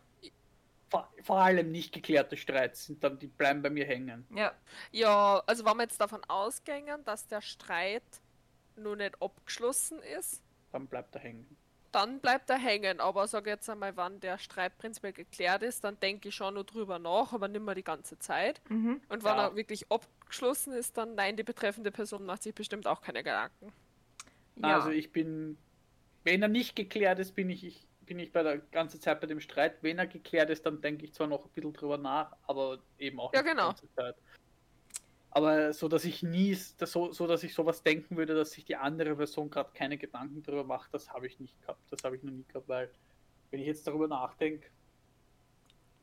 Vor, vor allem nicht geklärte Streits sind dann, die bleiben bei mir hängen. Ja. Ja, also wenn wir jetzt davon ausgehen, dass der Streit nur nicht abgeschlossen ist, Dann bleibt er hängen. dann bleibt er hängen. Aber sag jetzt einmal, wann der Streit prinzipiell geklärt ist, dann denke ich schon nur drüber nach, aber nicht mehr die ganze Zeit. Mhm. Und wenn Ja. er wirklich abgeschlossen ist, dann nein, die betreffende Person macht sich bestimmt auch keine Gedanken. Ja. Also ich bin, wenn er nicht geklärt ist, bin ich, ich bin ich bei der ganzen Zeit bei dem Streit. Wenn er geklärt ist, dann denke ich zwar noch ein bisschen drüber nach, aber eben auch Ja, nicht genau. die ganze Zeit. Aber so, dass ich nie, so, so, dass ich sowas denken würde, dass sich die andere Person gerade keine Gedanken drüber macht, das habe ich nicht gehabt. Das habe ich noch nie gehabt, weil wenn ich jetzt darüber nachdenke,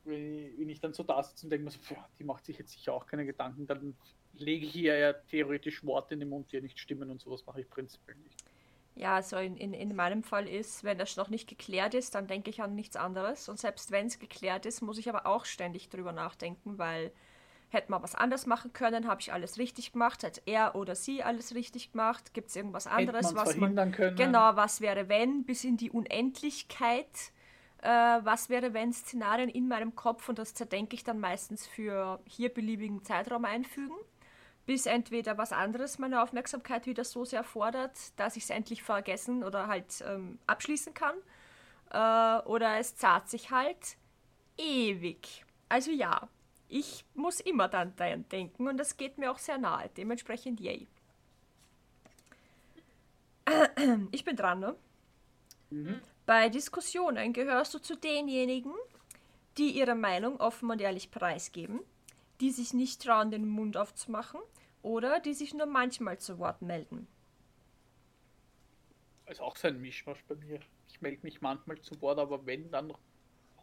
wenn ich, wenn ich dann so da sitze und denke mir so, "Pff, die macht sich jetzt sicher auch keine Gedanken, dann lege ich ihr ja theoretisch Worte in den Mund, die ja nicht stimmen und sowas mache ich prinzipiell nicht. Ja, also in, in, in meinem Fall ist, wenn das noch nicht geklärt ist, dann denke ich an nichts anderes. Und selbst wenn es geklärt ist, muss ich aber auch ständig drüber nachdenken, weil Hätte man was anders machen können? Habe ich alles richtig gemacht? Hat er oder sie alles richtig gemacht? Gibt es irgendwas anderes, was man können? Genau, was wäre wenn, bis in die Unendlichkeit. Äh, was wäre wenn Szenarien in meinem Kopf und das zerdenke ich dann meistens für hier beliebigen Zeitraum einfügen, bis entweder was anderes meine Aufmerksamkeit wieder so sehr fordert, dass ich es endlich vergessen oder halt ähm, abschließen kann. Äh, oder es zahlt sich halt ewig. Also ja, ich muss immer dann daran denken und das geht mir auch sehr nahe. Dementsprechend yay. Ich bin dran, ne? Mhm. Bei Diskussionen gehörst du zu denjenigen, die ihre Meinung offen und ehrlich preisgeben, die sich nicht trauen, den Mund aufzumachen oder die sich nur manchmal zu Wort melden. ist auch so ein Mischmasch bei mir. Ich melde mich manchmal zu Wort, aber wenn, dann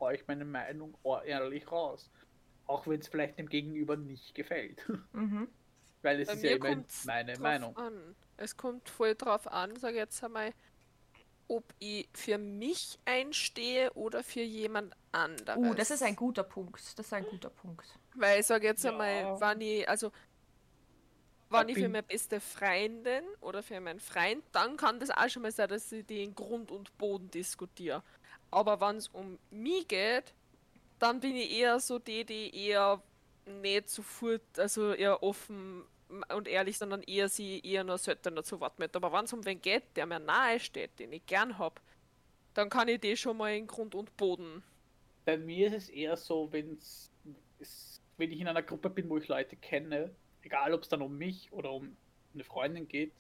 haue ich meine Meinung ehrlich raus. Auch wenn es vielleicht dem Gegenüber nicht gefällt. Mhm. Weil es Bei ist ja immer kommt's meine drauf Meinung. An. Es kommt voll drauf an, sage ich jetzt einmal, ob ich für mich einstehe oder für jemand anderes. Uh, das ist ein guter Punkt. Das ist ein guter Punkt. Weil ich sage jetzt Ja. einmal, wenn ich, also wenn Ich ich für meine beste Freundin oder für meinen Freund, dann kann das auch schon mal sein, dass ich die in Grund und Boden diskutiere. Aber wenn es um mich geht, dann bin ich eher so die, die eher nicht sofort, also eher offen und ehrlich, sondern eher sie eher nur seltener zu Wort mit. Aber wenn es um wen geht, der mir nahe steht, den ich gern hab, dann kann ich die schon mal in Grund und Boden. Bei mir ist es eher so, wenn's, es, wenn ich in einer Gruppe bin, wo ich Leute kenne, egal ob es dann um mich oder um eine Freundin geht,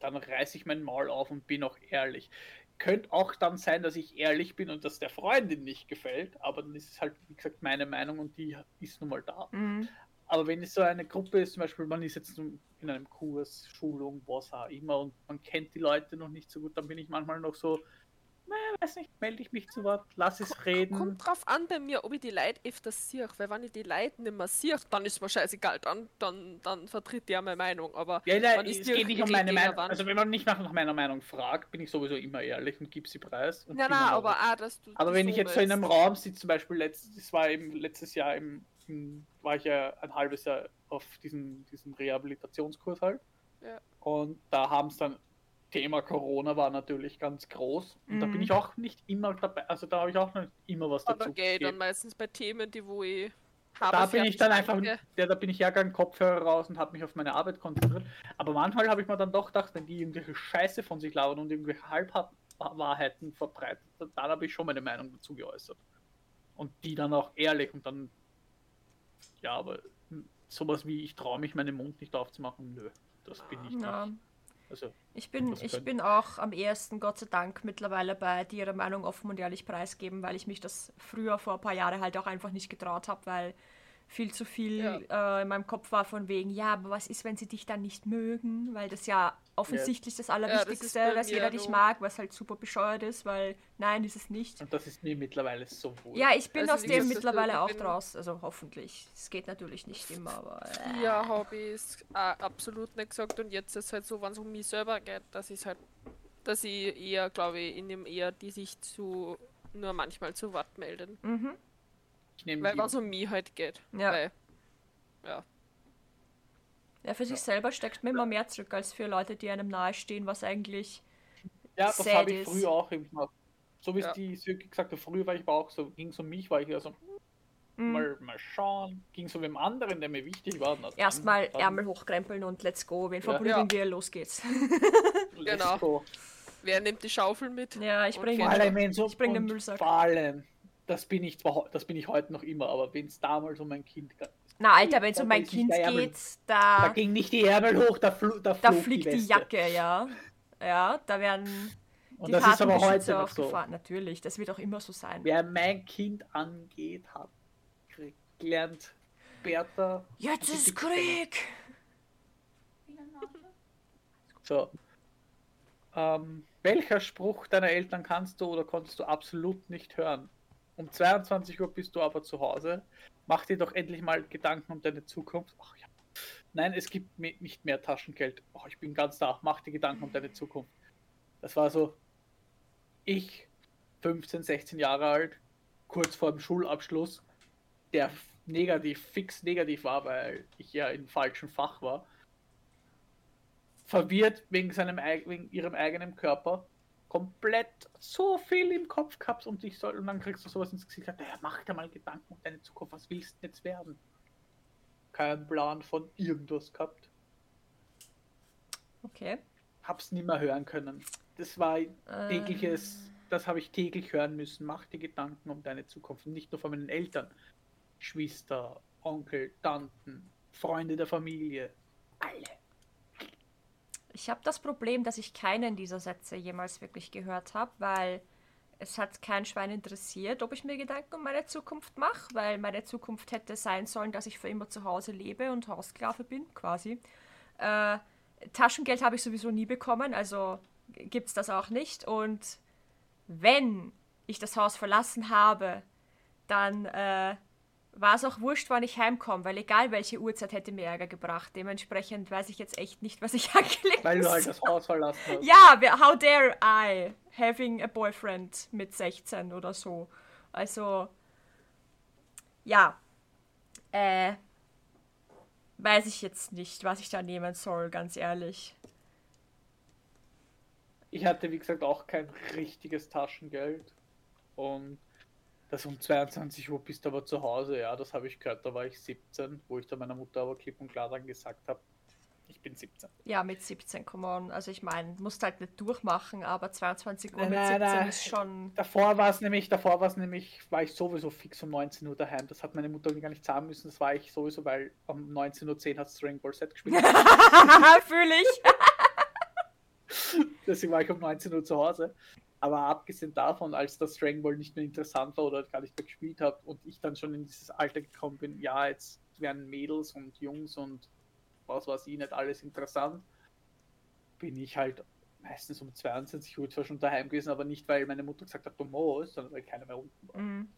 dann reiße ich mein Maul auf und bin auch ehrlich. Könnte auch dann sein, dass ich ehrlich bin und das der Freundin nicht gefällt, aber dann ist es halt, wie gesagt, meine Meinung und die ist nun mal da. Mhm. Aber wenn es so eine Gruppe ist, zum Beispiel, man ist jetzt in einem Kurs, Schulung, was auch immer, und man kennt die Leute noch nicht so gut, dann bin ich manchmal noch so, na, weiß nicht, melde ich mich zu Wort, lass es reden. Kommt drauf an bei mir, ob ich die Leute öfters sehe. Weil wenn ich die Leute nicht mehr sehe, dann ist mir scheißegal, dann, dann, dann vertritt der meine Meinung. Aber Ja, nein, ich es geht nicht um meine Meinung. Also wenn man nicht nach, meiner Meinung fragt, bin ich sowieso immer ehrlich und gebe sie preis. Ja, dann aber auch- dass du. aber wenn ich jetzt so in einem. Raum sitze, zum Beispiel letztes, das war eben letztes Jahr im, im war ich ja ein halbes Jahr auf diesem, diesem Rehabilitationskurs halt. Ja. Und da haben es dann Thema Corona war natürlich ganz groß. Und da bin Mhm. ich auch nicht immer dabei, also da habe ich auch nicht immer was Aber dazu gehe ich dann meistens bei Themen, die wo ich Da bin ich dann einfach, ja, da bin ich hergegangen, Kopfhörer raus und habe mich auf meine Arbeit konzentriert. Aber manchmal habe ich mir dann doch gedacht, wenn die irgendwelche Scheiße von sich labern und irgendwelche Halbwahrheiten verbreitet, dann habe ich schon meine Meinung dazu geäußert. Und die dann auch ehrlich und dann, ja, aber sowas wie, ich traue mich, meinen Mund nicht aufzumachen, nö, das bin ich Ja. nicht. Also, Ich bin, ich bin auch am ehesten, Gott sei Dank, mittlerweile bei, die ihre Meinung offen und ehrlich preisgeben, weil ich mich das früher vor ein paar Jahren halt auch einfach nicht getraut habe, weil viel zu viel äh, in meinem Kopf war von wegen, ja, aber was ist, wenn sie dich dann nicht mögen? Weil das ja offensichtlich das das ist Allerwichtigste, bei dass mir jeder dich mag, was halt super bescheuert ist, weil nein, ist es nicht. und das ist mir mittlerweile so wohl. Ja, ich bin Also, aus dem mittlerweile auch draus, also hoffentlich. Es geht natürlich nicht immer, aber äh, Ja, habe ich es absolut nicht gesagt und jetzt ist halt so, wenn es um mich selber geht, dass ich halt, dass ich eher, glaube ich, in dem eher die sich zu nur manchmal zu Wort melden. mhm. Ich nehme Weil es um mich halt geht. Ja. Weil, ja. ja, für sich selber steckt man immer mehr zurück als für Leute, die einem nahestehen, was eigentlich Ja, das habe ich früher auch immer gemacht. So wie es Ja. die Sirki gesagt hat, früher war ich aber auch so, ging es um mich, war ich ja so, mm, mal, mal schauen, ging so mit dem anderen, der mir wichtig war. erstmal Ärmel hochkrempeln und let's go. Wen Ja. verprügeln Ja. wir? Los geht's. let's Genau. go. Wer nimmt die Schaufel mit? ja, ich bringe Ich bring den Müllsack. Vor allem, das bin ich zwar, das bin ich heute noch immer, aber wenn es damals um mein Kind ging, Na, Alter, wenn es um mein Kind Ärmel. geht, da da, ging nicht die Ärmel hoch, da, fl da, da fliegt die, Weste. Jacke, ja. Ja, da werden Und die das ist aber heute noch so. aufgefahren. Natürlich, das wird auch immer so sein. Wer mein Kind angeht, hat Krieg gelernt. Bertha. Jetzt die ist. Krieg! So. Ähm, welcher Spruch deiner Eltern kannst du oder konntest du absolut nicht hören? Um 22 Uhr bist du aber zu Hause. Mach dir doch endlich mal Gedanken um deine Zukunft. Ach ja. Nein, es gibt nicht mehr Taschengeld. Oh, ich bin ganz da. Mach dir Gedanken um deine Zukunft. Das war so, ich, 15, 16 Jahre alt, kurz vor dem Schulabschluss, der negativ, fix negativ war, weil ich ja im falschen Fach war. Verwirrt wegen seinem wegen ihrem eigenen Körper. Komplett so viel im Kopf gehabt und ich soll, und dann kriegst du sowas ins Gesicht. Ja, mach dir mal Gedanken um deine Zukunft. Was willst du jetzt werden? Keinen Plan von irgendwas gehabt. Okay. Hab's nie mehr hören können. Das war tägliches, das habe ich täglich hören müssen. Mach dir Gedanken um deine Zukunft. Nicht nur von meinen Eltern. Geschwister, Onkel, Tanten, Freunde der Familie. Alle. Ich habe das Problem, dass ich keinen dieser Sätze jemals wirklich gehört habe, weil es hat kein Schwein interessiert, ob ich mir Gedanken um meine Zukunft mache, weil meine Zukunft hätte sein sollen, dass ich für immer zu Hause lebe und Hausklave bin, quasi. Äh, Taschengeld habe ich sowieso nie bekommen, also gibt es das auch nicht. Und wenn ich das Haus verlassen habe, dann äh, war es auch wurscht, wann ich heimkomme, weil egal welche Uhrzeit hätte mir Ärger gebracht. Dementsprechend weiß ich jetzt echt nicht, was ich anklicken Weil du halt das Haus verlassen hast. Ja, how dare I having a boyfriend mit 16 oder so. Also, ja. Äh, weiß ich jetzt nicht, was ich da nehmen soll, ganz ehrlich. Ich hatte, wie gesagt, auch kein richtiges Taschengeld. Und das um 22 Uhr bist du aber zu Hause. Ja, das habe ich gehört. Da war ich 17, wo ich dann meiner Mutter aber klipp und klar dann gesagt habe, ich bin 17. Ja, mit 17, come on. Also ich meine, musst halt nicht durchmachen, aber 22 Uhr Nein, mit nein, 17 nein. ist schon... Davor war es nämlich, davor war es nämlich, war ich sowieso fix um 19 Uhr daheim. Das hat meine Mutter gar nicht zahlen müssen. Das war ich sowieso, weil um 19.10 Uhr hat Dragon Ball Z gespielt. Fühle ich. Deswegen war ich um 19 Uhr zu Hause. Aber abgesehen davon, als das Dragon Ball nicht mehr interessant war oder gar nicht mehr gespielt habe und ich dann schon in dieses Alter gekommen bin, ja, jetzt werden Mädels und Jungs und was weiß ich nicht alles interessant, bin ich halt meistens um 22 Uhr zwar schon daheim gewesen, aber nicht, weil meine Mutter gesagt hat, du musst, sondern weil keiner mehr unten war. Mhm.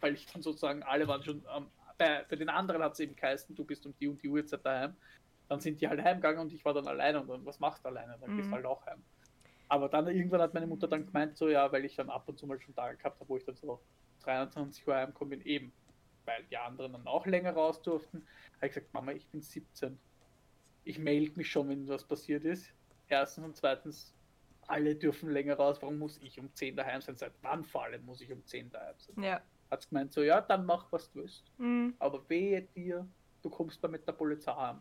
Weil ich dann sozusagen, alle waren schon, am bei, bei den anderen hat es eben geheißen, du bist um die und die Uhrzeit daheim. Dann sind die halt heimgegangen und ich war dann alleine und dann, was machst du alleine? Dann gehst Mhm. du halt auch heim. Aber dann irgendwann hat meine Mutter dann gemeint, so ja, weil ich dann ab und zu mal schon Tage gehabt habe, wo ich dann so 23 Uhr heimgekommen bin, eben, weil die anderen dann auch länger raus durften, habe ich gesagt, Mama, ich bin 17. Ich melde mich schon, wenn was passiert ist. Erstens und zweitens, alle dürfen länger raus, warum muss ich um 10 daheim sein? Seit wann vor allem muss ich um 10 daheim sein? Ja. Hat sie gemeint, so ja, dann mach, was du willst. Mhm. Aber wehe dir, du kommst da mit der Polizei heim.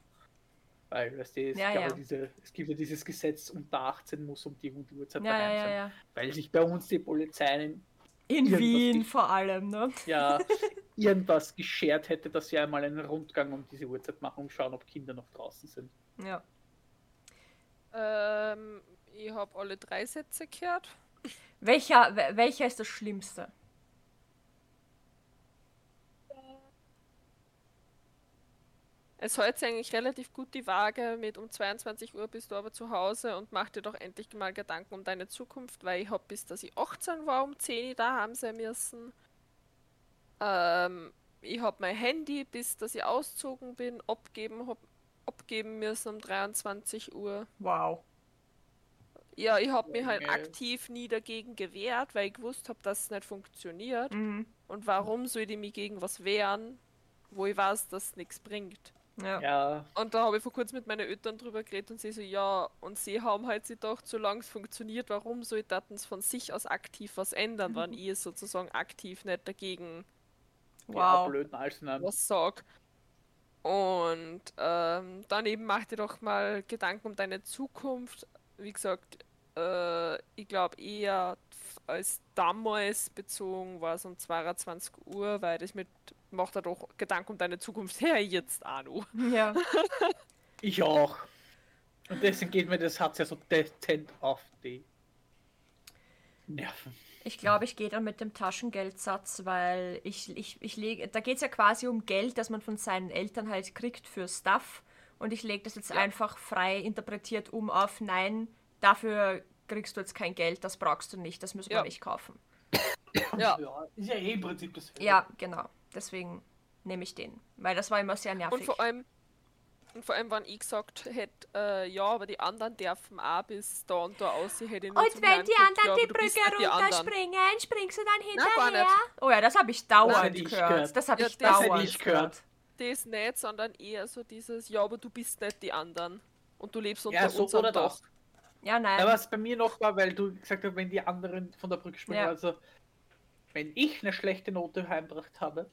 Weil, weißt du, es, Ja, ja. diese, es gibt ja dieses Gesetz, unter 18 muss um die Uhrzeit Ja, daheim sein. ja. Weil sich bei uns die Polizei in, In Wien vor allem, ne? ja irgendwas geschert hätte, dass sie einmal einen Rundgang um diese Uhrzeit machen und schauen, ob Kinder noch draußen sind. Ja. Ähm, ich habe alle drei Sätze gehört. Welcher, wel- welcher ist das Schlimmste? Es hält sich eigentlich relativ gut die Waage mit um 22 Uhr bist du aber zu Hause und mach dir doch endlich mal Gedanken um deine Zukunft, weil ich habe bis dass ich 18 war um 10 Uhr daheim sein müssen. Ähm, ich habe mein Handy bis dass ich auszogen bin abgeben, hab, abgeben müssen um 23 Uhr. Wow. Ja, ich habe mich halt Junge. aktiv nie dagegen gewehrt, weil ich gewusst habe, dass es nicht funktioniert. Mhm. Und warum soll ich mich gegen was wehren, wo ich weiß, dass es nichts bringt? Ja. Ja, Und da habe ich vor kurzem mit meinen Eltern drüber geredet und sie so, ja, und sie haben halt sich gedacht, solange es funktioniert, warum soll ich es von sich aus aktiv was ändern, wenn ich sozusagen aktiv nicht dagegen ja Wow. blöden Alsenheim. was sag. Und ähm, dann eben mach dir doch mal Gedanken um deine Zukunft. Wie gesagt, äh, ich glaube eher als damals bezogen war es um 22 Uhr, weil das mit mach dir doch Gedanken um deine Zukunft her jetzt auch noch. Ja. Ich auch. Und deswegen geht mir das Satz ja so dezent auf die Nerven. Ich glaube, ich gehe dann mit dem Taschengeldsatz, weil ich, ich, ich lege, da geht es ja quasi um Geld, das man von seinen Eltern halt kriegt für Stuff. Und ich lege das jetzt Ja. einfach frei interpretiert um auf, nein, dafür kriegst du jetzt kein Geld, das brauchst du nicht, das müssen wir Ja. nicht kaufen. Ja. ist ja eh im Prinzip das Ja, genau. Deswegen nehme ich den. Weil das war immer sehr nervig. Und vor allem, Und vor allem, wenn ich gesagt hätte, äh, ja, aber die anderen dürfen auch bis da und da aus, ich hätte Und wenn die anderen die Brücke runterspringen, springst du dann hinterher? Oh ja, das habe ich dauernd ich gehört. gehört. Das habe Ja, ich das dauernd ich gehört. Das nicht, sondern eher so dieses, ja, aber du bist nicht die anderen. Und du lebst unter Ja, so unserem oder Dach. das. Ja, nein. Ja, was bei mir noch war, weil du gesagt hast, wenn die anderen von der Brücke springen, Ja. also wenn ich eine schlechte Note heimgebracht habe,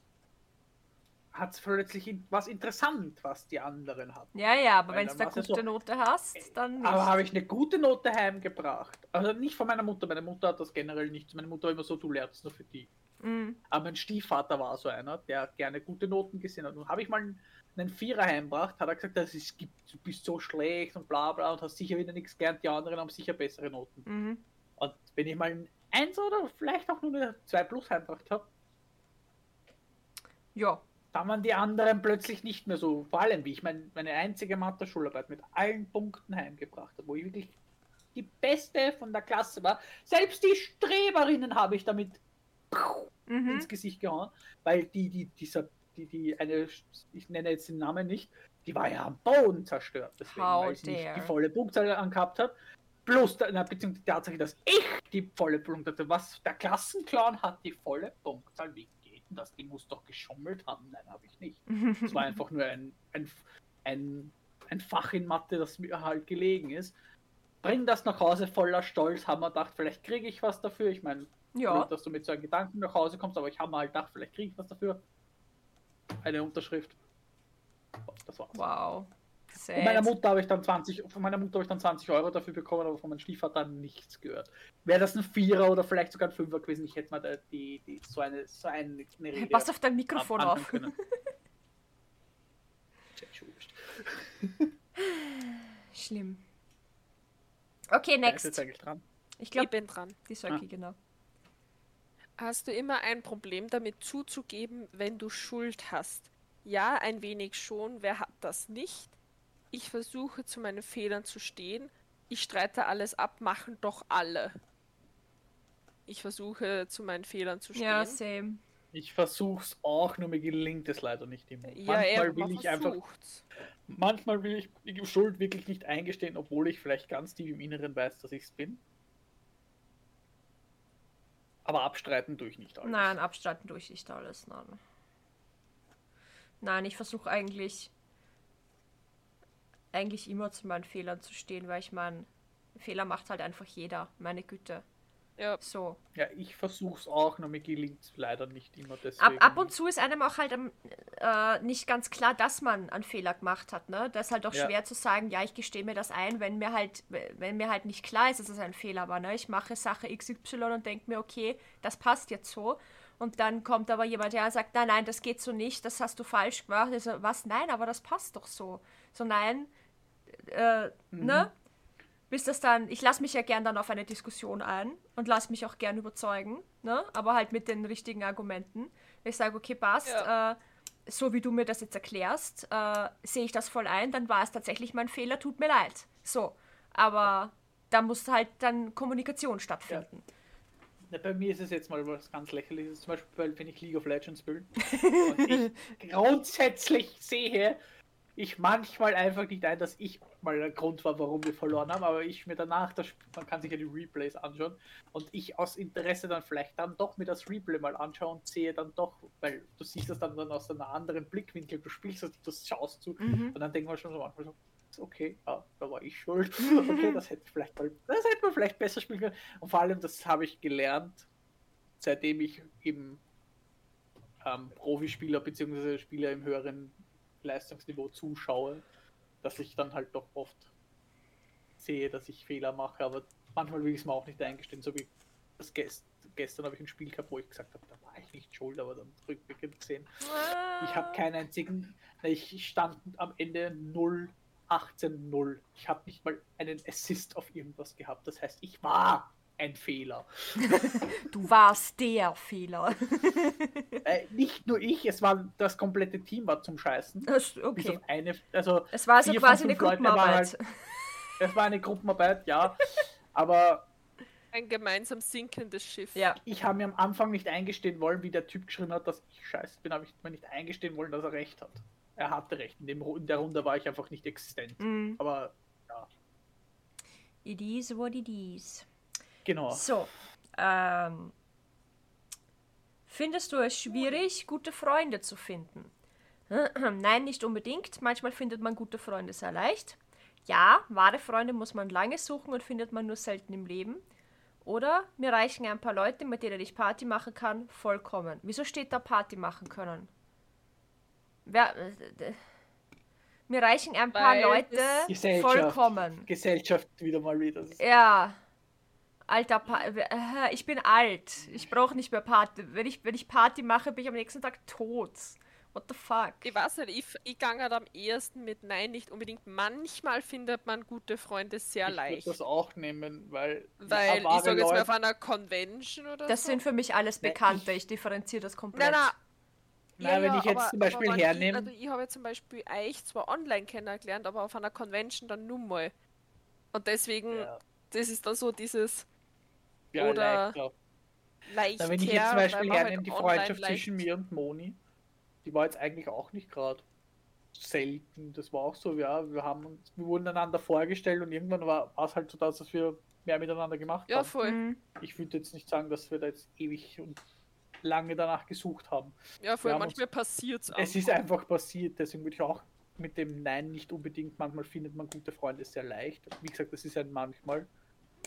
hat es plötzlich was interessant, was die anderen hatten. ja, ja, aber wenn du dann eine gute so- Note hast, dann nicht. Aber habe ich eine gute Note heimgebracht? Also nicht von meiner Mutter, meine Mutter hat das generell nicht. Meine Mutter war immer so, du lernst nur für die. Mm. Aber mein Stiefvater war so einer, der gerne gute Noten gesehen hat. Und habe ich mal einen- Vierer heimgebracht, hat er gesagt, das ist, gibt, du bist so schlecht und bla bla und hast sicher wieder nichts gelernt, die anderen haben sicher bessere Noten. Mhm. Und wenn ich mal ein Eins oder vielleicht auch nur eine 2 plus heimgebracht habe, Ja. dann waren die anderen plötzlich nicht mehr so. Vor allem, wie ich mein, meine einzige Mathe-Schularbeit mit allen Punkten heimgebracht habe, wo ich wirklich die Beste von der Klasse war. Selbst die Streberinnen habe ich damit Mhm. ins Gesicht gehauen, weil die, die, dieser, die, die, eine, ich nenne jetzt den Namen nicht, die war ja am Boden zerstört, deswegen, How weil sie nicht die volle Punktzahl angehabt hat. Plus, na, beziehungsweise die Tatsache, dass ich die volle Punktzahl hatte. Was, der Klassenclown hat die volle Punktzahl. Wie geht denn das? Die muss doch geschummelt haben. Nein, habe ich nicht. Es war einfach nur ein, ein, ein, ein Fach in Mathe, das mir halt gelegen ist. Bring das nach Hause voller Stolz, haben wir gedacht, vielleicht kriege ich was dafür. Ich meine, ja. blöd, dass du mit so einem Gedanken nach Hause kommst, aber ich habe mir halt gedacht, vielleicht kriege ich was dafür. Eine Unterschrift. Das war's. Wow. Von meiner Sad. Mutter habe ich dann 20, von meiner Mutter habe ich dann 20 Euro dafür bekommen, aber von meinem Stiefvater nichts gehört. Wäre das ein Vierer oder vielleicht sogar ein Fünfer gewesen, ich hätte mal da die, die, so eine, so eine, eine Rede Pass auf dein Mikrofon auf. können. Schlimm. Okay, next. eigentlich dran? Ich Ich glaube, bin dran. die Söki, Ah. genau. Hast du immer ein Problem damit zuzugeben, wenn du Schuld hast? Ja, ein wenig schon. Wer hat das nicht? Ich versuche zu meinen Fehlern zu stehen. Ich streite alles ab, machen doch alle. Ich versuche zu meinen Fehlern zu stehen. Ja, same. Ich versuch's auch, nur mir gelingt es leider nicht immer. Ja, manchmal will ich einfach, versucht's. manchmal will ich die Schuld wirklich nicht eingestehen, obwohl ich vielleicht ganz tief im Inneren weiß, dass ich es bin. Aber abstreiten tue ich nicht alles. Nein, abstreiten durch nicht alles. Nein. Nein, ich versuche eigentlich eigentlich immer zu meinen Fehlern zu stehen, weil ich meine, Fehler macht halt einfach jeder, meine Güte. Ja, So. Ja, ich versuch's auch, nur mir gelingt es leider nicht immer Ab, deswegen. ab und zu ist einem auch halt ähm, äh, nicht ganz klar, dass man einen Fehler gemacht hat. Ne? Das ist halt auch Ja. schwer zu sagen, ja, ich gestehe mir das ein, wenn mir halt, wenn mir halt nicht klar ist, dass es ein Fehler war. Ne? Ich mache Sache XY und denke mir, okay, das passt jetzt so. Und dann kommt aber jemand her und sagt, nein, nein, das geht so nicht, das hast du falsch gemacht. Also, was? Nein, aber das passt doch so. So, nein, äh, ne? Bis das dann, ich lasse mich ja gern dann auf eine Diskussion ein und lasse mich auch gern überzeugen, ne? Aber halt mit den richtigen Argumenten. Ich sage, okay, passt, äh, so wie du mir das jetzt erklärst, äh, sehe ich das voll ein, dann war es tatsächlich mein Fehler, tut mir leid. So. Aber da muss halt dann Kommunikation stattfinden. Ja, bei mir ist es jetzt mal was ganz lächerliches, zum Beispiel, weil wenn ich League of Legends spiele und ich grundsätzlich sehe, ich manchmal einfach nicht ein, dass ich mal der Grund war, warum wir verloren haben, aber ich mir danach, das, man kann sich ja die Replays anschauen und ich aus Interesse dann vielleicht dann doch mir das Replay mal anschaue und sehe dann doch, weil du siehst das dann, dann aus einem anderen Blickwinkel, du spielst das, du schaust zu Mhm. und dann denkt man schon so manchmal so, ist okay, ja, da war ich schuld. Okay, das hätte vielleicht mal, das hätte man vielleicht besser spielen können. Und vor allem, das habe ich gelernt, seitdem ich eben ähm, Profispieler bzw. Spieler im höheren Leistungsniveau zuschaue, dass ich dann halt doch oft sehe, dass ich Fehler mache, aber manchmal will ich es mir auch nicht eingestehen, so wie das gest gestern habe ich ein Spiel gehabt, wo ich gesagt habe, da war ich nicht schuld, aber dann rückblickend gesehen, ich habe keinen einzigen, ich stand am Ende 0, 18, 0. Ich habe nicht mal einen Assist auf irgendwas gehabt. Das heißt, ich war ein Fehler. Du warst der Fehler. Äh, nicht nur ich, es war das komplette Team war zum Scheißen. Das- Bis okay. auf eine, also Es war also vier quasi eine Gruppenarbeit. halt- es war eine Gruppenarbeit, ja. Aber ein gemeinsam sinkendes Schiff. Ja. ich habe mir am Anfang nicht eingestehen wollen, wie der Typ geschrieben hat, dass ich scheiße bin, habe ich mir nicht eingestehen wollen, dass er recht hat. er hatte recht. In, dem, in der Runde war ich einfach nicht existent. Mm, Aber ja, it is what it is. Genau. So, ähm, findest du es schwierig, gute Freunde zu finden? Nein, nicht unbedingt. Manchmal findet man gute Freunde sehr leicht. Ja, wahre Freunde muss man lange suchen und findet man nur selten im Leben. Oder mir reichen ein paar Leute, mit denen ich Party machen kann, vollkommen. Wieso steht da Party machen können? Wer, äh, äh, mir reichen ein paar Weil Leute Gesellschaft. vollkommen. Gesellschaft wieder mal wieder. Ja. Alter, pa äh, ich bin alt. Ich brauche nicht mehr Party. Wenn ich, wenn ich Party mache, bin ich am nächsten Tag tot. What the fuck? Ich weiß nicht, ich, ich gang halt am ehesten mit Nein, nicht unbedingt. Manchmal findet man gute Freunde sehr ich würde leicht. das auch nehmen, weil, Weil ja, ich sage jetzt mal auf einer Convention oder Das so. sind für mich alles Bekannte. Ich differenziere das komplett. Nein, nein. Nein, wenn ich jetzt zum Beispiel hernehme- Ich, also ich habe ja zum Beispiel euch zwar online kennengelernt, aber auf einer Convention dann nur mal. Und deswegen, ja, das ist dann so dieses ja, oder- leichter. leicht. Na, wenn ich jetzt zum Beispiel hernehme, die Freundschaft zwischen mir und Moni, die war jetzt eigentlich auch nicht gerade selten. Das war auch so, ja, wir haben uns, wir wurden einander vorgestellt und irgendwann war es halt so das, dass wir mehr miteinander gemacht Ja, haben. voll. Mhm. Ich würde jetzt nicht sagen, dass wir da jetzt ewig und lange danach gesucht haben. Ja, voll. Manchmal passiert es Es ist einfach passiert, deswegen würde ich auch mit dem Nein nicht unbedingt, manchmal findet man gute Freunde sehr leicht. Wie gesagt, das ist ein manchmal.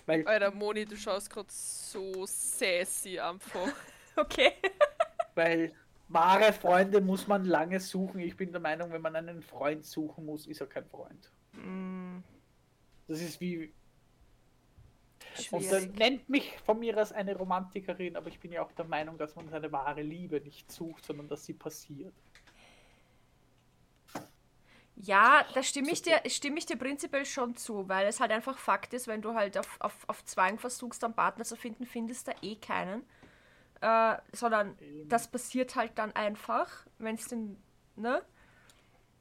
Weil, Alter, Moni, du schaust gerade so sassy einfach. Okay. weil wahre Freunde muss man lange suchen. Ich bin der Meinung, wenn man einen Freund suchen muss, ist er kein Freund. Mm, Das ist wie. Und dann nennt mich von mir als eine Romantikerin, aber ich bin ja auch der Meinung, dass man seine wahre Liebe nicht sucht, sondern dass sie passiert. Ja, da stimme ich, dir, stimme ich dir prinzipiell schon zu, weil es halt einfach Fakt ist, wenn du halt auf, auf, auf Zwang versuchst, einen Partner zu finden, findest du eh keinen. Äh, sondern das passiert halt dann einfach, wenn es den, ne?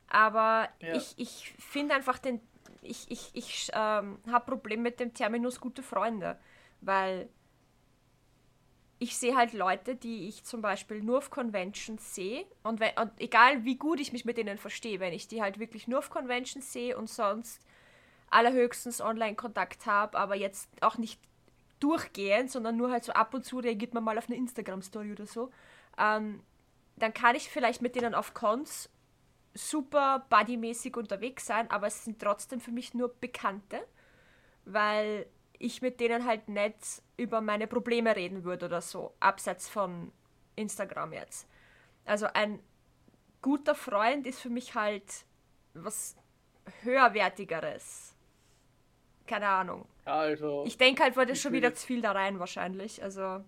Aber Ja. ich, ich finde einfach den, ich, ich, ich ähm, habe Problem mit dem Terminus gute Freunde, weil ich sehe halt Leute, die ich zum Beispiel nur auf Conventions sehe und, und egal wie gut ich mich mit denen verstehe, wenn ich die halt wirklich nur auf Conventions sehe und sonst allerhöchstens Online-Kontakt habe, aber jetzt auch nicht durchgehend, sondern nur halt so ab und zu reagiert man mal auf eine Instagram-Story oder so, ähm, dann kann ich vielleicht mit denen auf Cons super buddymäßig unterwegs sein, aber es sind trotzdem für mich nur Bekannte, weil ich mit denen halt nicht über meine Probleme reden würde oder so, abseits von Instagram jetzt. Also ein guter Freund ist für mich halt was höherwertigeres. Keine Ahnung. Also. Ich denke halt, war das Ich schon wieder zu viel da rein wahrscheinlich. Also.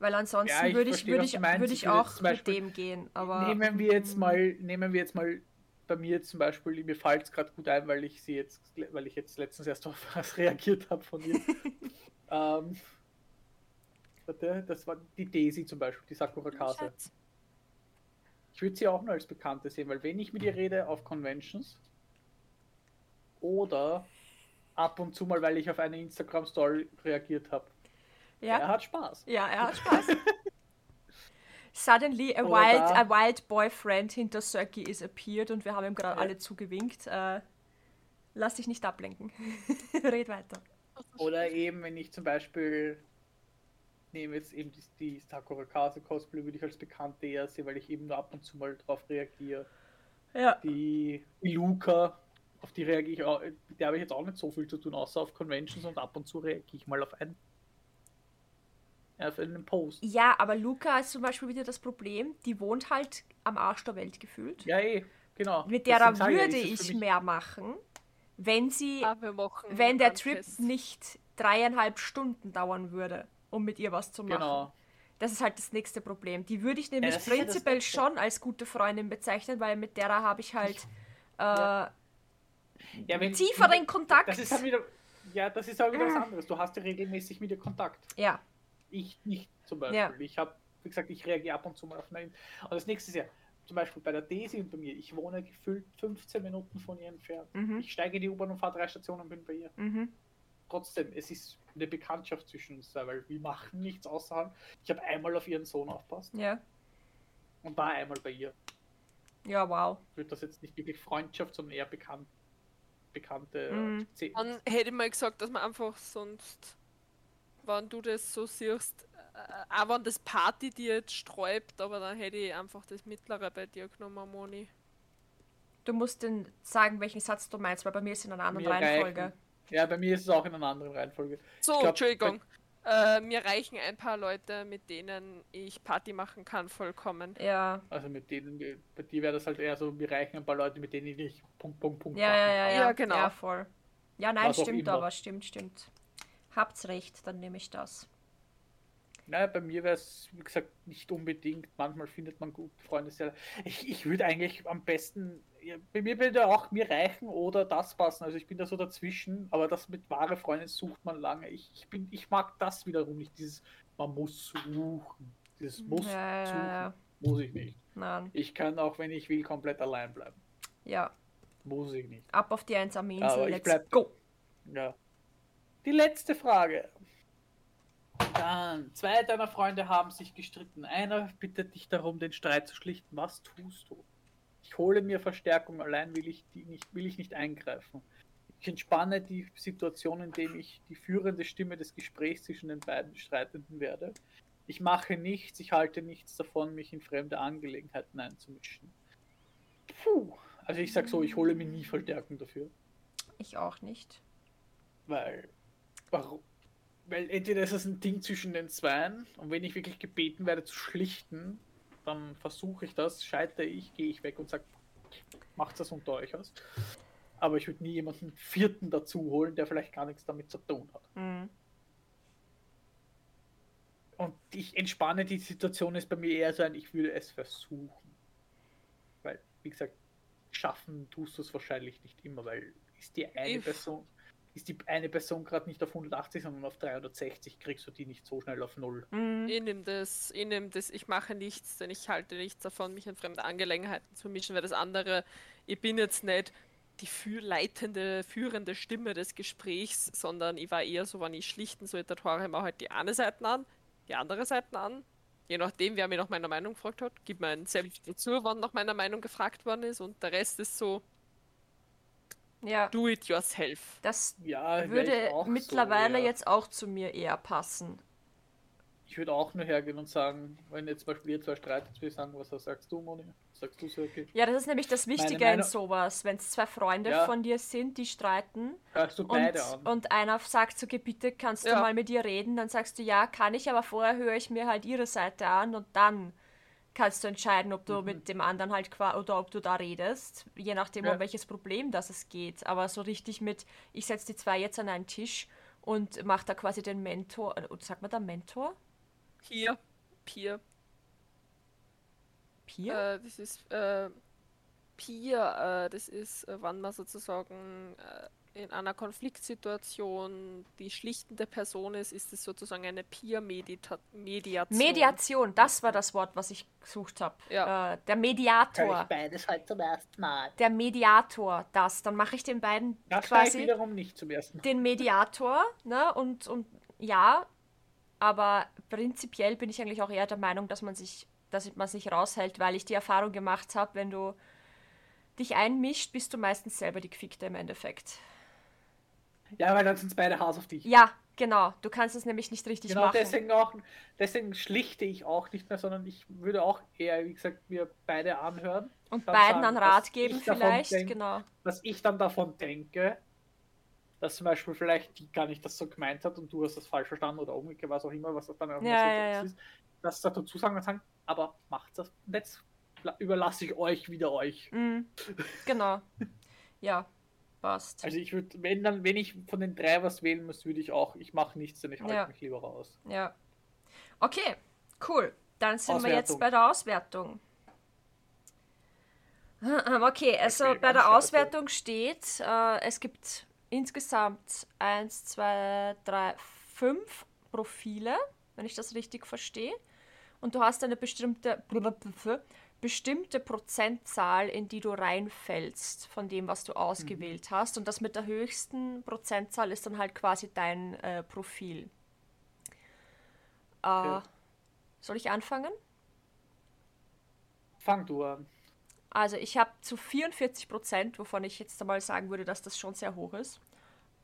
Weil ansonsten Ja, ich würde ich, was ich, würde Ich ich würde auch mit Beispiel- dem gehen. Aber nehmen wir jetzt mal, nehmen wir jetzt mal bei mir zum Beispiel, mir fällt es gerade gut ein, weil ich sie jetzt, weil ich jetzt letztens erst auf was reagiert habe von ihr. ähm, warte, das war die Daisy zum Beispiel, die Sakura Kase. Ich würde sie auch nur als Bekannte sehen, weil wenn ich mit ihr rede auf Conventions oder ab und zu mal, weil ich auf eine Instagram-Story reagiert habe, er Ja, hat Spaß. ja, er hat Spaß. Suddenly a Oder wild, da- a wild boyfriend hinter Cirque is appeared und wir haben ihm gerade Ja. alle zugewinkt. Äh, lass dich nicht ablenken. Red weiter. Oder eben, wenn ich zum Beispiel nehme jetzt eben die, die Sakura Kase Cosplay, würde ich als Bekannte eher sehen, weil ich eben nur ab und zu mal drauf reagiere. Ja. Die Iluka, auf die reagiere ich auch, mit der habe ich jetzt auch nicht so viel zu tun, außer auf Conventions und ab und zu reagiere ich mal auf einen, auf einen Post. Ja, aber Luca ist zum Beispiel wieder das Problem, die wohnt halt am Arsch der Welt gefühlt. Ja, eh, genau. Mit ich ja, würde für ich mich- mehr machen, wenn sie, Ah, wenn der Trip Fest. nicht dreieinhalb Stunden dauern würde, um mit ihr was zu machen. Genau. Das ist halt das nächste Problem. Die würde ich nämlich ja prinzipiell Nächste. schon als gute Freundin bezeichnen, weil mit derer habe ich halt äh, Ja, wenn, tieferen Kontakt. Das ist halt wieder, ja, das ist halt wieder was anderes. Du hast ja regelmäßig mit ihr Kontakt. ja, Ich nicht zum Beispiel. Ja. Ich habe, wie gesagt, ich reagiere ab und zu mal auf eine. Und das nächste ist ja, zum Beispiel bei der Daisy und bei mir, ich wohne gefühlt 15 Minuten von ihr entfernt. Mhm. Ich steige in die U-Bahn und fahre drei Stationen und bin bei ihr. mhm. Trotzdem, es ist eine Bekanntschaft zwischen uns, da, weil wir machen nichts außerhalb. Ich habe einmal auf ihren Sohn aufpasst ja. und war einmal bei ihr. Ja, wow. Ich würde das jetzt nicht wirklich Freundschaft, sondern eher bekannt, bekannte Mhm. Dann hätte ich mal gesagt, dass man einfach sonst, wenn du das so siehst, äh, auch wenn das Party dir jetzt sträubt, aber dann hätte ich einfach das mittlere bei dir genommen, Moni. Du musst den sagen, welchen Satz du meinst, weil bei mir ist es in einer anderen Mir Reihenfolge. reichen- Ja, bei mir ist es auch in einer anderen Reihenfolge. So, glaub, Entschuldigung. Äh, mir reichen ein paar Leute, mit denen ich Party machen kann, vollkommen. Ja. Also mit denen, bei dir wäre das halt eher so, wir reichen ein paar Leute, mit denen ich Punkt, Punkt, Punkt Ja, ja, ja, ja. Ja, genau. Ja, voll. Ja, nein, Was stimmt aber, stimmt, stimmt. Habt's recht, dann nehme ich das. Naja, bei mir wäre es, wie gesagt, nicht unbedingt. Manchmal findet man gute Freunde sehr. Ich, ich würde eigentlich am besten, ja, bei mir würde auch mir reichen oder das passen. Also ich bin da so dazwischen, aber das mit wahre Freunde sucht man lange. Ich, ich, bin, ich mag das wiederum nicht, dieses, man muss suchen. Dieses muss ja, suchen, ja. muss ich nicht. Nein. Ich kann auch, wenn ich will, komplett allein bleiben. Ja. Muss ich nicht. Ab auf die einsame Insel, Aber ich bleib- go. Ja. Die letzte Frage. Dann, zwei deiner Freunde haben sich gestritten. Einer bittet dich darum, den Streit zu schlichten. Was tust du? Ich hole mir Verstärkung, allein will ich, die nicht, will ich nicht eingreifen. Ich entspanne die Situation, indem ich die führende Stimme des Gesprächs zwischen den beiden Streitenden werde. Ich mache nichts, ich halte nichts davon, mich in fremde Angelegenheiten einzumischen. Puh. Also ich sag so, ich hole mir nie Verstärkung dafür. Ich auch nicht. Weil, warum? Weil entweder ist es ein Ding zwischen den Zweien und wenn ich wirklich gebeten werde zu schlichten, dann versuche ich das, scheitere ich, gehe ich weg und sage, macht das unter euch aus. Aber ich würde nie jemanden vierten dazu holen, der vielleicht gar nichts damit zu tun hat. Mhm. Und ich entspanne die Situation ist bei mir eher so ein, ich würde es versuchen. Weil, wie gesagt, schaffen tust du es wahrscheinlich nicht immer, weil ist die eine Ich- Person, ist die eine Person gerade nicht auf 180, sondern auf 360, kriegst du die nicht so schnell auf null. Mhm. Ich nehme das, ich nehme das, ich mache nichts, denn ich halte nichts davon, mich in fremde Angelegenheiten zu mischen, weil das andere, ich bin jetzt nicht die für leitende, führende Stimme des Gesprächs, sondern ich war eher so, wenn ich schlichten sollte, höre ich mir halt die eine Seite an, die andere Seite an. Je nachdem, wer mich nach meiner Meinung gefragt hat, gibt mir ein Selbst dazu, wann nach meiner Meinung gefragt worden ist und der Rest ist so, Ja. do it yourself. Das Ja, würde auch mittlerweile so, ja. jetzt auch zu mir eher passen. Ich würde auch nur hergehen und sagen, wenn jetzt zum Beispiel ihr zwei streitet, würde ich sagen, was sagst du, Moni? Sagst du, Serki? Ja, das ist nämlich das Wichtige in sowas, wenn es zwei Freunde Ja. von dir sind, die streiten du und, beide an? und einer sagt so, "Geh, bitte kannst du Ja. mal mit ihr reden, dann sagst du, ja, kann ich, aber vorher höre ich mir halt ihre Seite an und dann kannst du entscheiden, ob du Mhm. mit dem anderen halt qua oder ob du da redest, je nachdem, Ja. um welches Problem das es geht. Aber so richtig mit, ich setze die zwei jetzt an einen Tisch und mache da quasi den Mentor, äh, sagt man da Mentor? Hier, Peer, Peer? Äh, das ist äh, Peer, äh, das ist, äh, wann man sozusagen äh, in einer Konfliktsituation die schlichtende Person ist, ist es sozusagen eine Peer-Mediation. Mediation, das war das Wort, was ich gesucht habe. Ja. Äh, der Mediator. beides heute zum ersten Mal. Der Mediator, das. Dann mache ich den beiden Das war ich quasi wiederum nicht zum ersten Mal. den Mediator, ne? Und, und ja, aber prinzipiell bin ich eigentlich auch eher der Meinung, dass man sich, dass man sich raushält, weil ich die Erfahrung gemacht habe, wenn du dich einmischt, bist du meistens selber die Gefickte im Endeffekt. Ja, weil dann sind es beide Hass auf dich. Ja, genau. Du kannst es nämlich nicht richtig Genau machen. deswegen auch, deswegen schlichte ich auch nicht mehr, sondern ich würde auch eher, wie gesagt, mir beide anhören. und beiden sagen, einen Rat geben vielleicht, denk- genau. Was ich dann davon denke, dass zum Beispiel vielleicht die gar nicht das so gemeint hat und du hast das falsch verstanden oder umgekehrt, was auch immer, was das dann auch Ja, so ja, ja. ist, dass da dazu sagen und sagen, aber macht das, jetzt la- überlasse ich euch wieder euch. Mhm. Genau. Ja, passt. Also ich würde, wenn dann, wenn ich von den drei was wählen muss, würde ich auch, ich mache nichts, denn ich halte Ja. mich lieber raus. Ja. Okay, cool. Dann sind wir jetzt Auswertung. bei der Auswertung. Okay, also Okay, bei der Auswertung steht, äh, es gibt insgesamt 1, 2, 3, 5 Profile, wenn ich das richtig verstehe. Und du hast eine bestimmte, bestimmte Prozentzahl, in die du reinfällst von dem, was du ausgewählt hast. Und das mit der höchsten Prozentzahl ist dann halt quasi dein äh, Profil. Äh, Okay. Soll ich anfangen? Fang du an. Also ich habe zu 44 Prozent, wovon ich jetzt einmal sagen würde, dass das schon sehr hoch ist,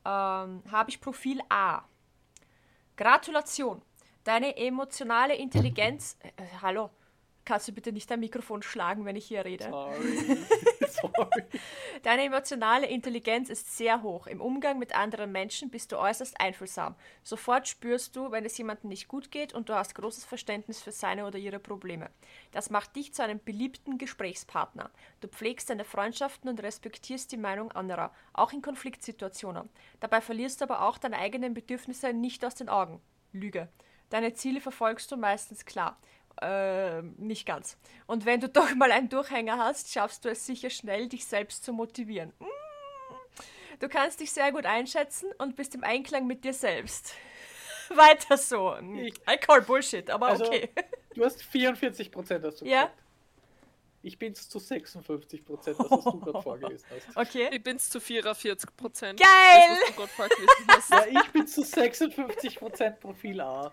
ähm, habe ich Profil A. Gratulation. Deine emotionale Intelligenz. Äh, äh, hallo, kannst du bitte nicht dein Mikrofon schlagen, wenn ich hier rede? Sorry. Sorry. Deine emotionale Intelligenz ist sehr hoch. Im Umgang mit anderen Menschen bist du äußerst einfühlsam. Sofort spürst du, wenn es jemandem nicht gut geht und du hast großes Verständnis für seine oder ihre Probleme. Das macht dich zu einem beliebten Gesprächspartner. Du pflegst deine Freundschaften und respektierst die Meinung anderer, auch in Konfliktsituationen. Dabei verlierst du aber auch deine eigenen Bedürfnisse nicht aus den Augen. Lüge. Deine Ziele verfolgst du meistens klar. Äh, nicht ganz. Und wenn du doch mal einen Durchhänger hast, schaffst du es sicher schnell, dich selbst zu motivieren. Mm. Du kannst dich sehr gut einschätzen und bist im Einklang mit dir selbst. Weiter so. I call Bullshit, aber Also, okay. Du hast 44 Prozent dazu Ja. gesagt. Ich bin's zu 56 Prozent, das was du gerade vorgelesen hast. Okay. Ich bin's zu 44 Prozent. Geil! Das, was du vorgelesen hast. Ja, ich bin zu 56 Prozent Profil A.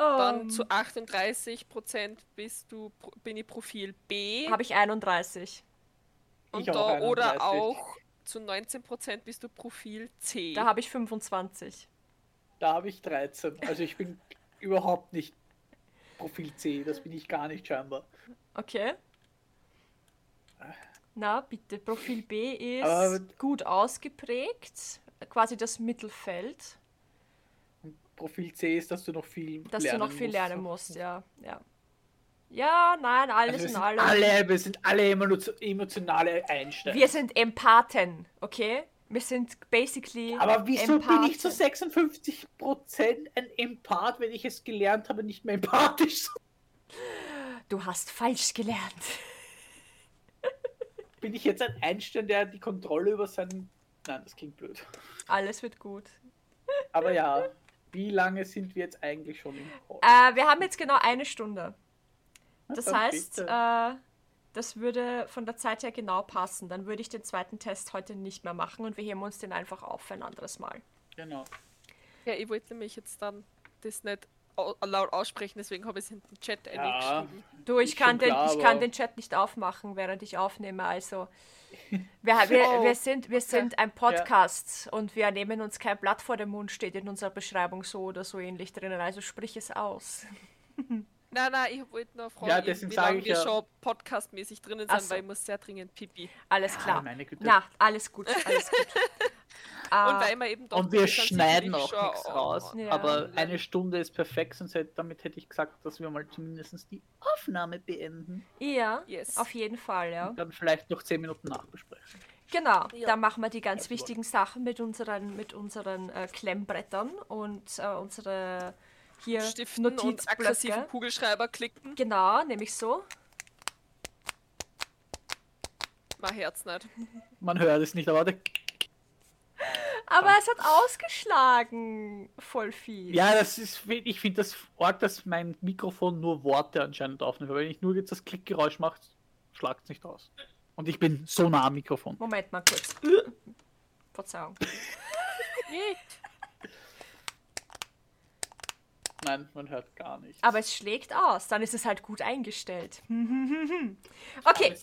Dann Oh, zu 38 Prozent bist du, bin ich Profil B. habe ich 31. und Ich auch da, 31. oder auch zu 19 Prozent bist du Profil C. Da habe ich 25. Da habe ich 13. Also ich bin überhaupt nicht Profil C, das bin ich gar nicht scheinbar. Okay. Na, bitte. Profil B ist Aber- gut ausgeprägt. Quasi das Mittelfeld. Profil C ist, dass du noch viel Dass lernen du noch viel musst. lernen musst, ja. Ja, ja nein, alles Also in sind allem. alle, wir sind alle emotio- emotionale Einsteiger. Wir sind Empathen, okay? Wir sind basically. Aber wieso bin ich zu Empathen. 56 Prozent ein Empath, wenn ich es gelernt habe, nicht mehr empathisch Du hast falsch gelernt. Bin ich jetzt ein Einstein, der die Kontrolle über seinen. Nein, das klingt blöd. Alles wird gut. Aber ja, wie lange sind wir jetzt eigentlich schon im Call? Äh, wir haben jetzt genau eine Stunde. Das Dann heißt, äh, das würde von der Zeit her genau passen. Dann würde ich den zweiten Test heute nicht mehr machen und wir heben uns den einfach auf für ein anderes Mal. Genau. Ja, ich wollte nämlich jetzt dann das nicht au laut aussprechen, deswegen habe ich es in den Chat Ja, eingeschrieben. Du, ich kann, den, klar, ich kann den Chat nicht aufmachen, während ich aufnehme. Also, wir, wir, Oh, wir, sind, wir sind ein Podcast und wir nehmen uns kein Blatt vor den Mund, steht in unserer Beschreibung so oder so ähnlich drinnen. Also sprich es aus. Nein, nein, ich wollte nur fragen, Ja, deswegen wie sage lange ich wir ja- schon podcastmäßig drinnen sind, so. weil ich muss sehr dringend pipi. Alles Ja, klar. meine Güte. Na, alles gut, alles gut. Und Ah, weil wir eben doch Und wir schneiden auch nichts raus. Ja. Aber eine Stunde ist perfekt, sonst hätte, damit hätte ich gesagt, dass wir mal zumindest die Aufnahme beenden. ja, Yes. auf jeden Fall, ja. Und dann vielleicht noch 10 Minuten nachbesprechen. Genau, Ja. dann machen wir die ganz Ja, wichtigen Sachen mit unseren, mit unseren äh, Klemmbrettern und äh, unsere hier Stiften und aggressiven. Kugelschreiber klicken. Genau, nämlich so. Mein Herz nicht. Man hört es nicht, aber warte. Aber es hat ausgeschlagen. Voll viel. Ja, das ist, ich finde das arg, dass mein Mikrofon nur Worte anscheinend aufnimmt. Weil wenn ich nur jetzt das Klickgeräusch mache, schlagt es nicht aus. Und ich bin so nah am Mikrofon. Moment mal kurz. Verzeihung. Nein, man hört gar nichts. Aber es schlägt aus. Dann ist es halt gut eingestellt. okay.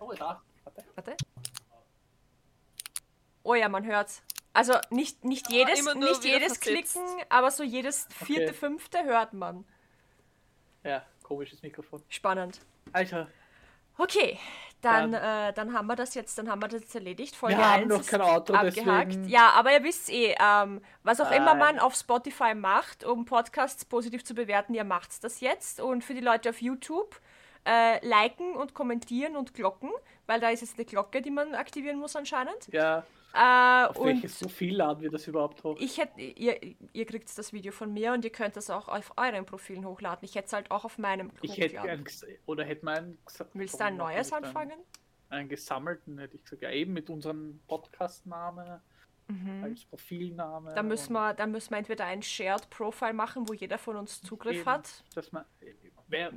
Oh, da. Warte. warte. Oh ja, man hört's. Also nicht, nicht jedes, immer nur nicht jedes versetzt. Klicken, aber so jedes vierte, Okay. fünfte hört man. Ja, komisches Mikrofon. Spannend. Alter, Okay, dann, Dann- äh, dann haben wir das jetzt, dann haben wir das jetzt erledigt. Folge wir haben 1 noch kein Outro, abgehakt. deswegen. Ja, aber ihr wisst eh, ähm, was auch immer Nein. man auf Spotify macht, um Podcasts positiv zu bewerten, ihr macht's das jetzt. Und für die Leute auf YouTube, äh, liken und kommentieren und glocken, weil da ist jetzt eine Glocke, die man aktivieren muss anscheinend. Ja, Äh, auf welches Profil laden wir das überhaupt hoch? ich hätte, ihr, ihr kriegt das Video von mir und ihr könnt das auch auf euren Profilen hochladen. Ich hätte es halt auch auf meinem Ich hätte gern oder hätte man Willst du ein neues anfangen? Einen, einen gesammelten hätte ich gesagt, ja eben mit unserem Podcast-Name als Profilname. Mhm. Da müssen, wir, da müssen wir entweder ein Shared Profile machen, wo jeder von uns Zugriff eben, hat. Dass man, wer,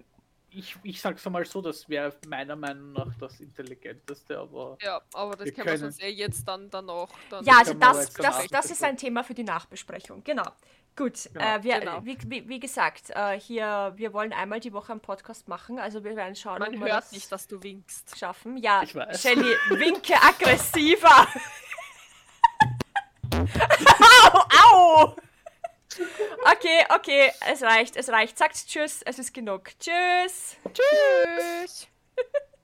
ich, ich sag's mal so, das wäre meiner Meinung nach das Intelligenteste, aber Ja, aber das Wir können wir uns eh jetzt dann danach. Dann Ja, also das, das, das ist ein Thema für die Nachbesprechung. Genau. Gut, Genau. äh, wir, Genau. Wie, wie, wie gesagt, äh, hier, wir wollen einmal die Woche einen Podcast machen, also wir werden schauen, Man ob wir hört das nicht, dass du winkst. schaffen. Ja, Ich weiß. Shelly, winke aggressiver. au, au! Okay, okay, es reicht, es reicht. Sagt Tschüss, es ist genug. Tschüss. Tschüss!